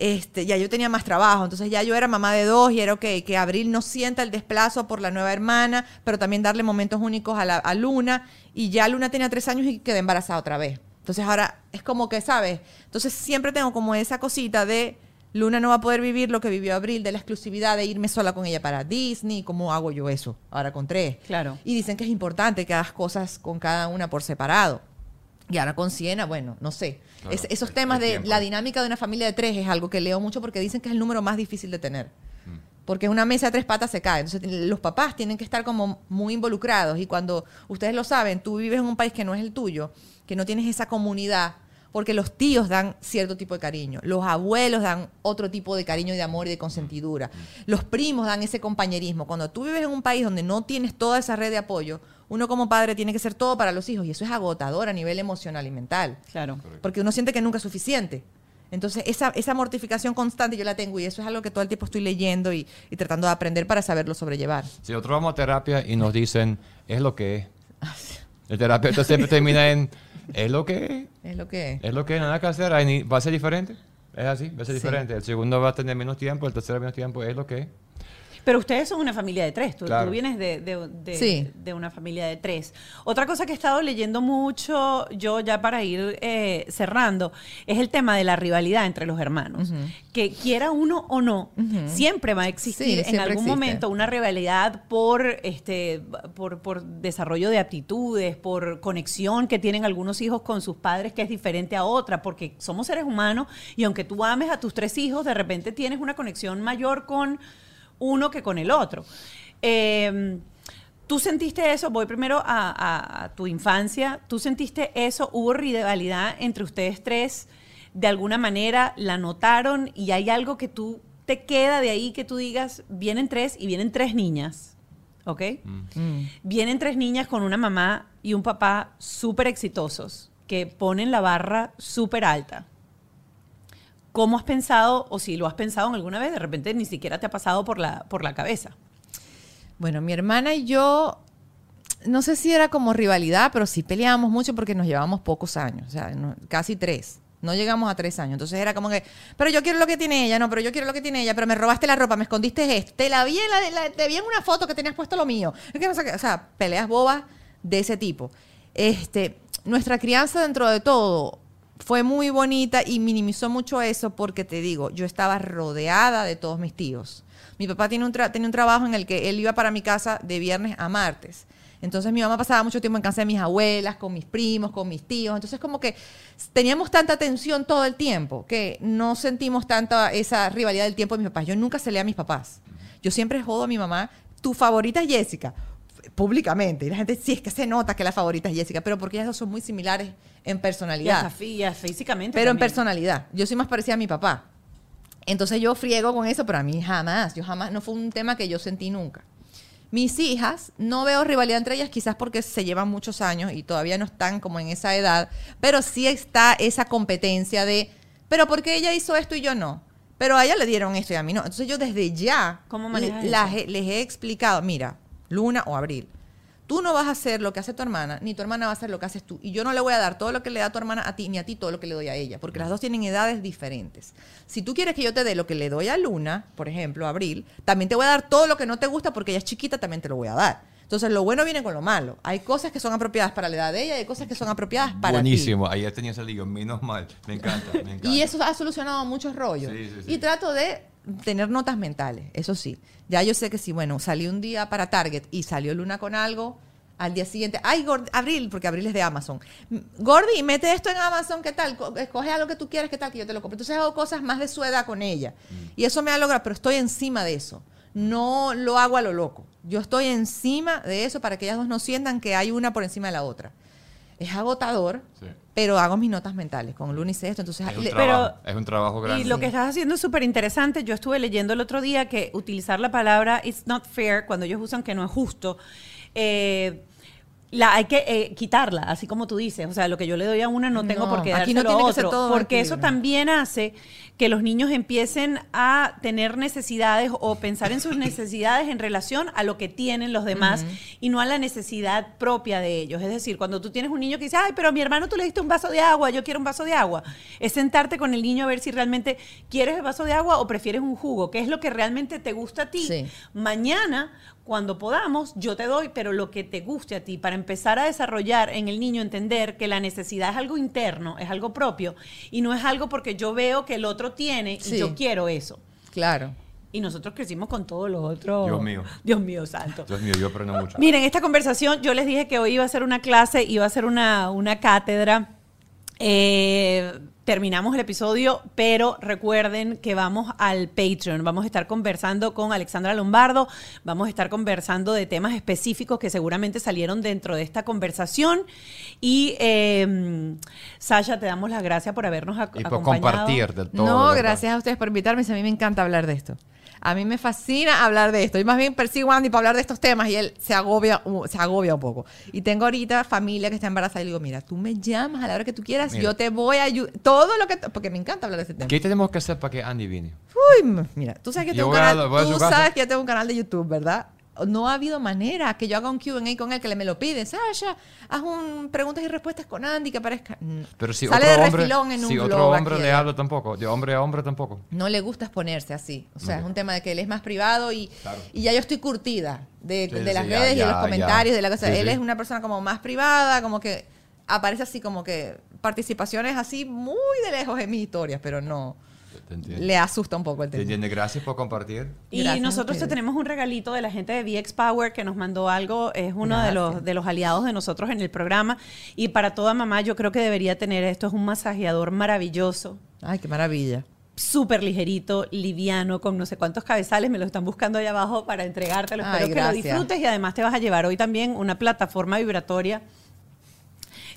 Este, ya yo tenía más trabajo, entonces ya yo era mamá de dos y era ok, que Abril no sienta el desplazo por la nueva hermana, pero también darle momentos únicos a, la, a Luna. Y ya Luna tenía tres años y quedé embarazada otra vez. Entonces ahora es como que, ¿sabes? Entonces siempre tengo como esa cosita de Luna no va a poder vivir lo que vivió Abril, de la exclusividad de irme sola con ella para Disney. ¿Cómo hago yo eso ahora con tres? Claro. Y dicen que es importante que hagas cosas con cada una por separado. Y ahora con Siena, bueno, no sé. Claro, Es- esos el- temas el de tiempo. la dinámica de una familia de tres es algo que leo mucho porque dicen que es el número más difícil de tener. Mm. Porque una mesa de tres patas se cae. Entonces los papás tienen que estar como muy involucrados. Y cuando ustedes lo saben, tú vives en un país que no es el tuyo, que no tienes esa comunidad Porque los tíos dan cierto tipo de cariño, los abuelos dan otro tipo de cariño y de amor y de consentidura, los primos dan ese compañerismo. Cuando tú vives en un país donde no tienes toda esa red de apoyo, uno como padre tiene que ser todo para los hijos y eso es agotador a nivel emocional y mental. Claro. Porque uno siente que nunca es suficiente. Entonces, esa, esa mortificación constante yo la tengo y eso es algo que todo el tiempo estoy leyendo y, y tratando de aprender para saberlo sobrellevar. Si nosotros vamos a terapia y nos dicen, es lo que es. El terapeuta siempre termina en, es lo que es. Es lo que es. Es lo que es, nada que hacer. Va a ser diferente. Es así, va a ser Sí. diferente. El segundo va a tener menos tiempo, el tercero menos tiempo, es lo que es. Pero ustedes son una familia de tres. Tú, Claro. tú vienes de, de- de- Sí. de una familia de tres. Otra cosa que he estado leyendo mucho, yo ya para ir eh, cerrando, es el tema de la rivalidad entre los hermanos. Que quiera uno o no, siempre va a existir Sí, en algún existe. momento una rivalidad por, este, por, por desarrollo de aptitudes, por conexión que tienen algunos hijos con sus padres que es diferente a otra, porque somos seres humanos y aunque tú ames a tus tres hijos, de repente tienes una conexión mayor con uno que con el otro. Eh, ¿Tú sentiste eso? Voy primero a, a- a tu infancia. ¿Tú sentiste eso? ¿Hubo rivalidad entre ustedes tres? ¿De alguna manera la notaron y hay algo que tú te queda de ahí que tú digas, vienen tres y vienen tres niñas? ¿Ok? Mm. Vienen tres niñas con una mamá y un papá súper exitosos que ponen la barra súper alta. ¿Cómo has pensado, o si lo has pensado en alguna vez, de repente ni siquiera te ha pasado por la, por la cabeza? Bueno, mi hermana y yo, no sé si era como rivalidad, pero sí peleábamos mucho porque nos llevábamos pocos años, o sea, no- casi tres. No llegamos a tres años. Entonces era como que, pero yo quiero lo que tiene ella, no, pero yo quiero lo que tiene ella, pero me robaste la ropa, me escondiste esto, te la vi en, la, te vi en una foto que tenías puesto lo mío. Es que o sea, peleas bobas de ese tipo. Este, nuestra crianza dentro de todo fue muy bonita y minimizó mucho eso porque te digo, yo estaba rodeada de todos mis tíos. Mi papá tiene un tenía un trabajo en el que él iba para mi casa de viernes a martes. Entonces mi mamá pasaba mucho tiempo en casa de mis abuelas, con mis primos, con mis tíos. Entonces como que teníamos tanta tensión todo el tiempo que no sentimos tanta esa rivalidad del tiempo de mis papás. Yo nunca celé a mis papás. Yo siempre jodo a mi mamá, tu favorita es Jessica, públicamente. Y la gente sí es que se nota que la favorita es Jessica, pero porque ellas dos son muy similares en personalidad. físicamente. Pero en personalidad. Yo soy más parecida a mi papá. Entonces yo friego con eso, pero a mí jamás. Yo jamás, no fue un tema que yo sentí nunca. Mis hijas, no veo rivalidad entre ellas, quizás porque se llevan muchos años y todavía no están como en esa edad, pero sí está esa competencia de, pero ¿por qué ella hizo esto y yo no? Pero a ella le dieron esto y a mí no. Entonces yo desde ya ¿Cómo las les he explicado, mira, Luna o Abril, tú no vas a hacer lo que hace tu hermana, ni tu hermana va a hacer lo que haces tú. Y yo no le voy a dar todo lo que le da tu hermana a ti, ni a ti todo lo que le doy a ella, porque las dos tienen edades diferentes. Si tú quieres que yo te dé lo que le doy a Luna, por ejemplo, a Abril, también te voy a dar todo lo que no te gusta porque ella es chiquita, también te lo voy a dar. Entonces, lo bueno viene con lo malo. Hay cosas que son apropiadas para la edad de ella y hay cosas que son apropiadas para ti. Buenísimo. Ayer tenía ese lío, menos mal. Me encanta, me encanta. Y eso ha solucionado muchos rollos. Sí, sí, sí. Y trato de tener notas mentales, eso sí. Ya yo sé que si, bueno, salí un día para Target y salió Luna con algo, al día siguiente, ay, Gordi, Abril, porque Abril es de Amazon. Gordi, mete esto en Amazon, ¿qué tal? Co- Escoge algo que tú quieras, ¿qué tal? Que yo te lo compro. Entonces hago cosas más de su edad con ella. Y eso me ha logrado, pero estoy encima de eso. No lo hago a lo loco. Yo estoy encima de eso para que ellas dos no sientan que hay una por encima de la otra. Es agotador, Sí. Pero hago mis notas mentales. Con Luna hice esto, entonces... Es un, le- trabajo, es un trabajo grande. Y lo que estás haciendo es súper interesante. Yo estuve leyendo el otro día que utilizar la palabra it's not fair, cuando ellos usan que no es justo, eh, la, hay que eh, quitarla, así como tú dices. O sea, lo que yo le doy a una no tengo por qué aquí dárselo no tiene a que ser otro. todo porque eso también hace que los niños empiecen a tener necesidades o pensar en sus necesidades en relación a lo que tienen los demás y no a la necesidad propia de ellos. Es decir, cuando tú tienes un niño que dice, ay, pero a mi hermano tú le diste un vaso de agua, yo quiero un vaso de agua, es sentarte con el niño a ver si realmente quieres el vaso de agua o prefieres un jugo, qué es lo que realmente te gusta a ti. Sí. Mañana, cuando podamos, yo te doy, pero lo que te guste a ti, para empezar a desarrollar en el niño, entender que la necesidad es algo interno, es algo propio, y no es algo porque yo veo que el otro tiene y Sí. yo quiero eso. Claro. Y nosotros crecimos con todo lo otro. Dios mío. Dios mío, santo. Dios mío, yo aprendo mucho. Miren, esta conversación, yo les dije que hoy iba a ser una clase, iba a ser una, una cátedra. Eh, terminamos el episodio, pero recuerden que vamos al Patreon. Vamos a estar conversando con Alexandra Lombardo. Vamos a estar conversando de temas específicos que seguramente salieron dentro de esta conversación. Y eh, Sasha, te damos las gracias por habernos ac- Y por acompañado. compartir del todo. No, gracias a ustedes por invitarme. A mí me encanta hablar de esto. A mí me fascina hablar de esto. Y más bien persigo a Andy para hablar de estos temas y él se agobia, se agobia un poco. Y tengo ahorita familia que está embarazada y le digo, mira, tú me llamas a la hora que tú quieras, Mira. yo te voy a ayudar. Todo lo que... Porque me encanta hablar de ese tema. ¿Qué tenemos que hacer para que Andy viene? Uy, mira, tú sabes que Yo tengo un canal, a tú sabes que yo tengo un canal de YouTube, ¿verdad? No ha habido manera que yo haga un Q&A con él que le me lo pide. Sasha, haz un preguntas y respuestas con Andy que aparezca. Mm. Pero si Sale otro de hombre, refilón en un si otro hombre le habla tampoco, de hombre a hombre tampoco. No le gusta exponerse así. O sea, es un tema de que él es más privado y, Claro. y ya yo estoy curtida de, Sí, de las sí, ya, redes y de los ya. comentarios, de la cosa. Sí, él es una persona como más privada, como que aparece así como que participaciones así muy de lejos en mis historias, pero no. Le asusta un poco el Te tema. entiendo. Gracias por compartir. Y Gracias a nosotros te tenemos un regalito de la gente de VX Power que nos mandó algo, es uno de los, de los aliados de nosotros en el programa. Y para toda mamá yo creo que debería tener esto, es un masajeador maravilloso, Ay, qué maravilla. súper ligerito, liviano, con no sé cuántos cabezales, me lo están buscando ahí abajo para entregártelo. Ay, Espero que lo disfrutes y además te vas a llevar hoy también una plataforma vibratoria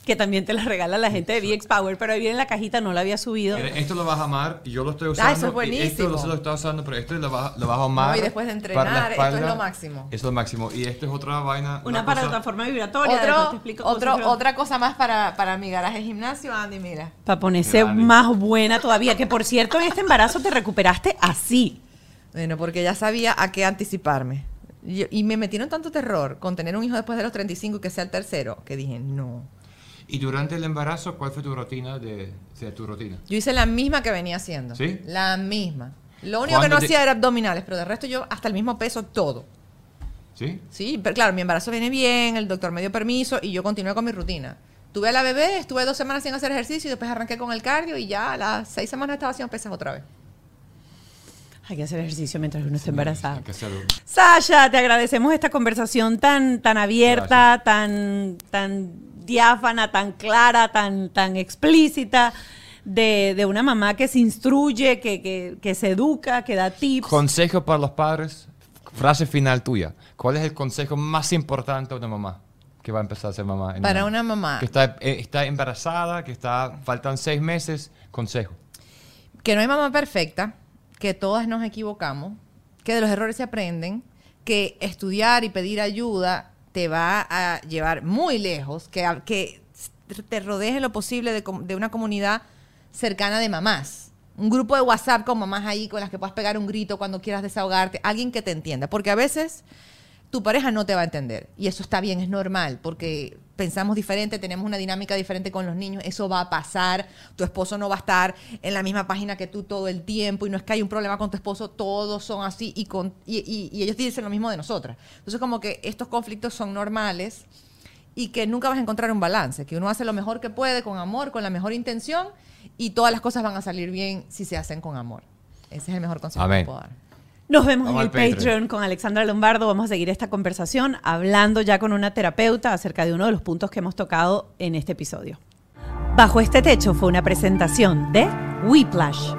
que también te la regala la gente de VX Power, pero ahí viene en la cajita, no la había subido. Esto lo vas a amar y yo lo estoy usando. Ah, eso es buenísimo. Esto no se lo está usando, pero esto lo vas, lo vas a amar. No, y después de entrenar, para esto es lo máximo. Eso es lo máximo. Y esto es otra vaina. Una cosa- plataforma vibratoria, Otro, te explico otro, otra cosa más para, para mi garaje de gimnasio, Andy, mira. Para ponerse más buena todavía. Que por cierto, en este embarazo te recuperaste así. Bueno, porque ya sabía a qué anticiparme. Yo- y me metieron tanto terror con tener un hijo después de los 35 y que sea el tercero, que dije, no. Y durante el embarazo, ¿cuál fue tu rutina de, de tu rutina? Yo hice la misma que venía haciendo. ¿Sí? La misma. Lo único que ¿Cuándo no te- hacía era abdominales, pero de resto yo hasta el mismo peso, todo. ¿Sí? Sí, pero claro, mi embarazo viene bien, el doctor me dio permiso y yo continué con mi rutina. Tuve a la bebé, estuve dos semanas sin hacer ejercicio y después arranqué con el cardio y ya a las seis semanas estaba haciendo pesas otra vez. Hay que hacer ejercicio mientras uno está embarazada. Hay que hacerlo. Sasha, te agradecemos esta conversación tan, tan abierta, tan, tan diáfana, tan clara, tan, tan explícita. De, de una mamá que se instruye, que, que, que se educa, que da tips. Consejo para los padres. Frase final tuya. ¿Cuál es el consejo más importante de una mamá que va a empezar a ser mamá? en Para un- una mamá. Que está, eh, está embarazada, que está faltan seis meses. Consejo. que no hay mamá perfecta, que todas nos equivocamos, que de los errores se aprenden, que estudiar y pedir ayuda te va a llevar muy lejos, que, que te rodees lo posible de, de una comunidad cercana de mamás. Un grupo de WhatsApp con mamás ahí con las que puedas pegar un grito cuando quieras desahogarte, alguien que te entienda, porque a veces tu pareja no te va a entender. Y eso está bien, es normal, porque pensamos diferente, tenemos una dinámica diferente con los niños, eso va a pasar, tu esposo no va a estar en la misma página que tú todo el tiempo, y no es que hay un problema con tu esposo, todos son así, y, con, y, y- y ellos dicen lo mismo de nosotras. Entonces como que estos conflictos son normales y que nunca vas a encontrar un balance, que uno hace lo mejor que puede con amor, con la mejor intención, y todas las cosas van a salir bien si se hacen con amor. Ese es el mejor consejo Amén. que puedo dar. Nos vemos Vamos en el Patreon. Patreon con Alexandra Lombardo. Vamos a seguir esta conversación hablando ya con una terapeuta acerca de uno de los puntos que hemos tocado en este episodio. Bajo este techo fue una presentación de Whiplash,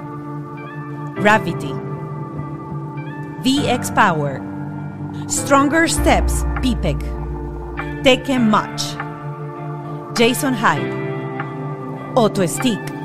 Gravity, VX Power, Stronger Steps, PPEC, Take Much, Jason Hyde, Otto Stick.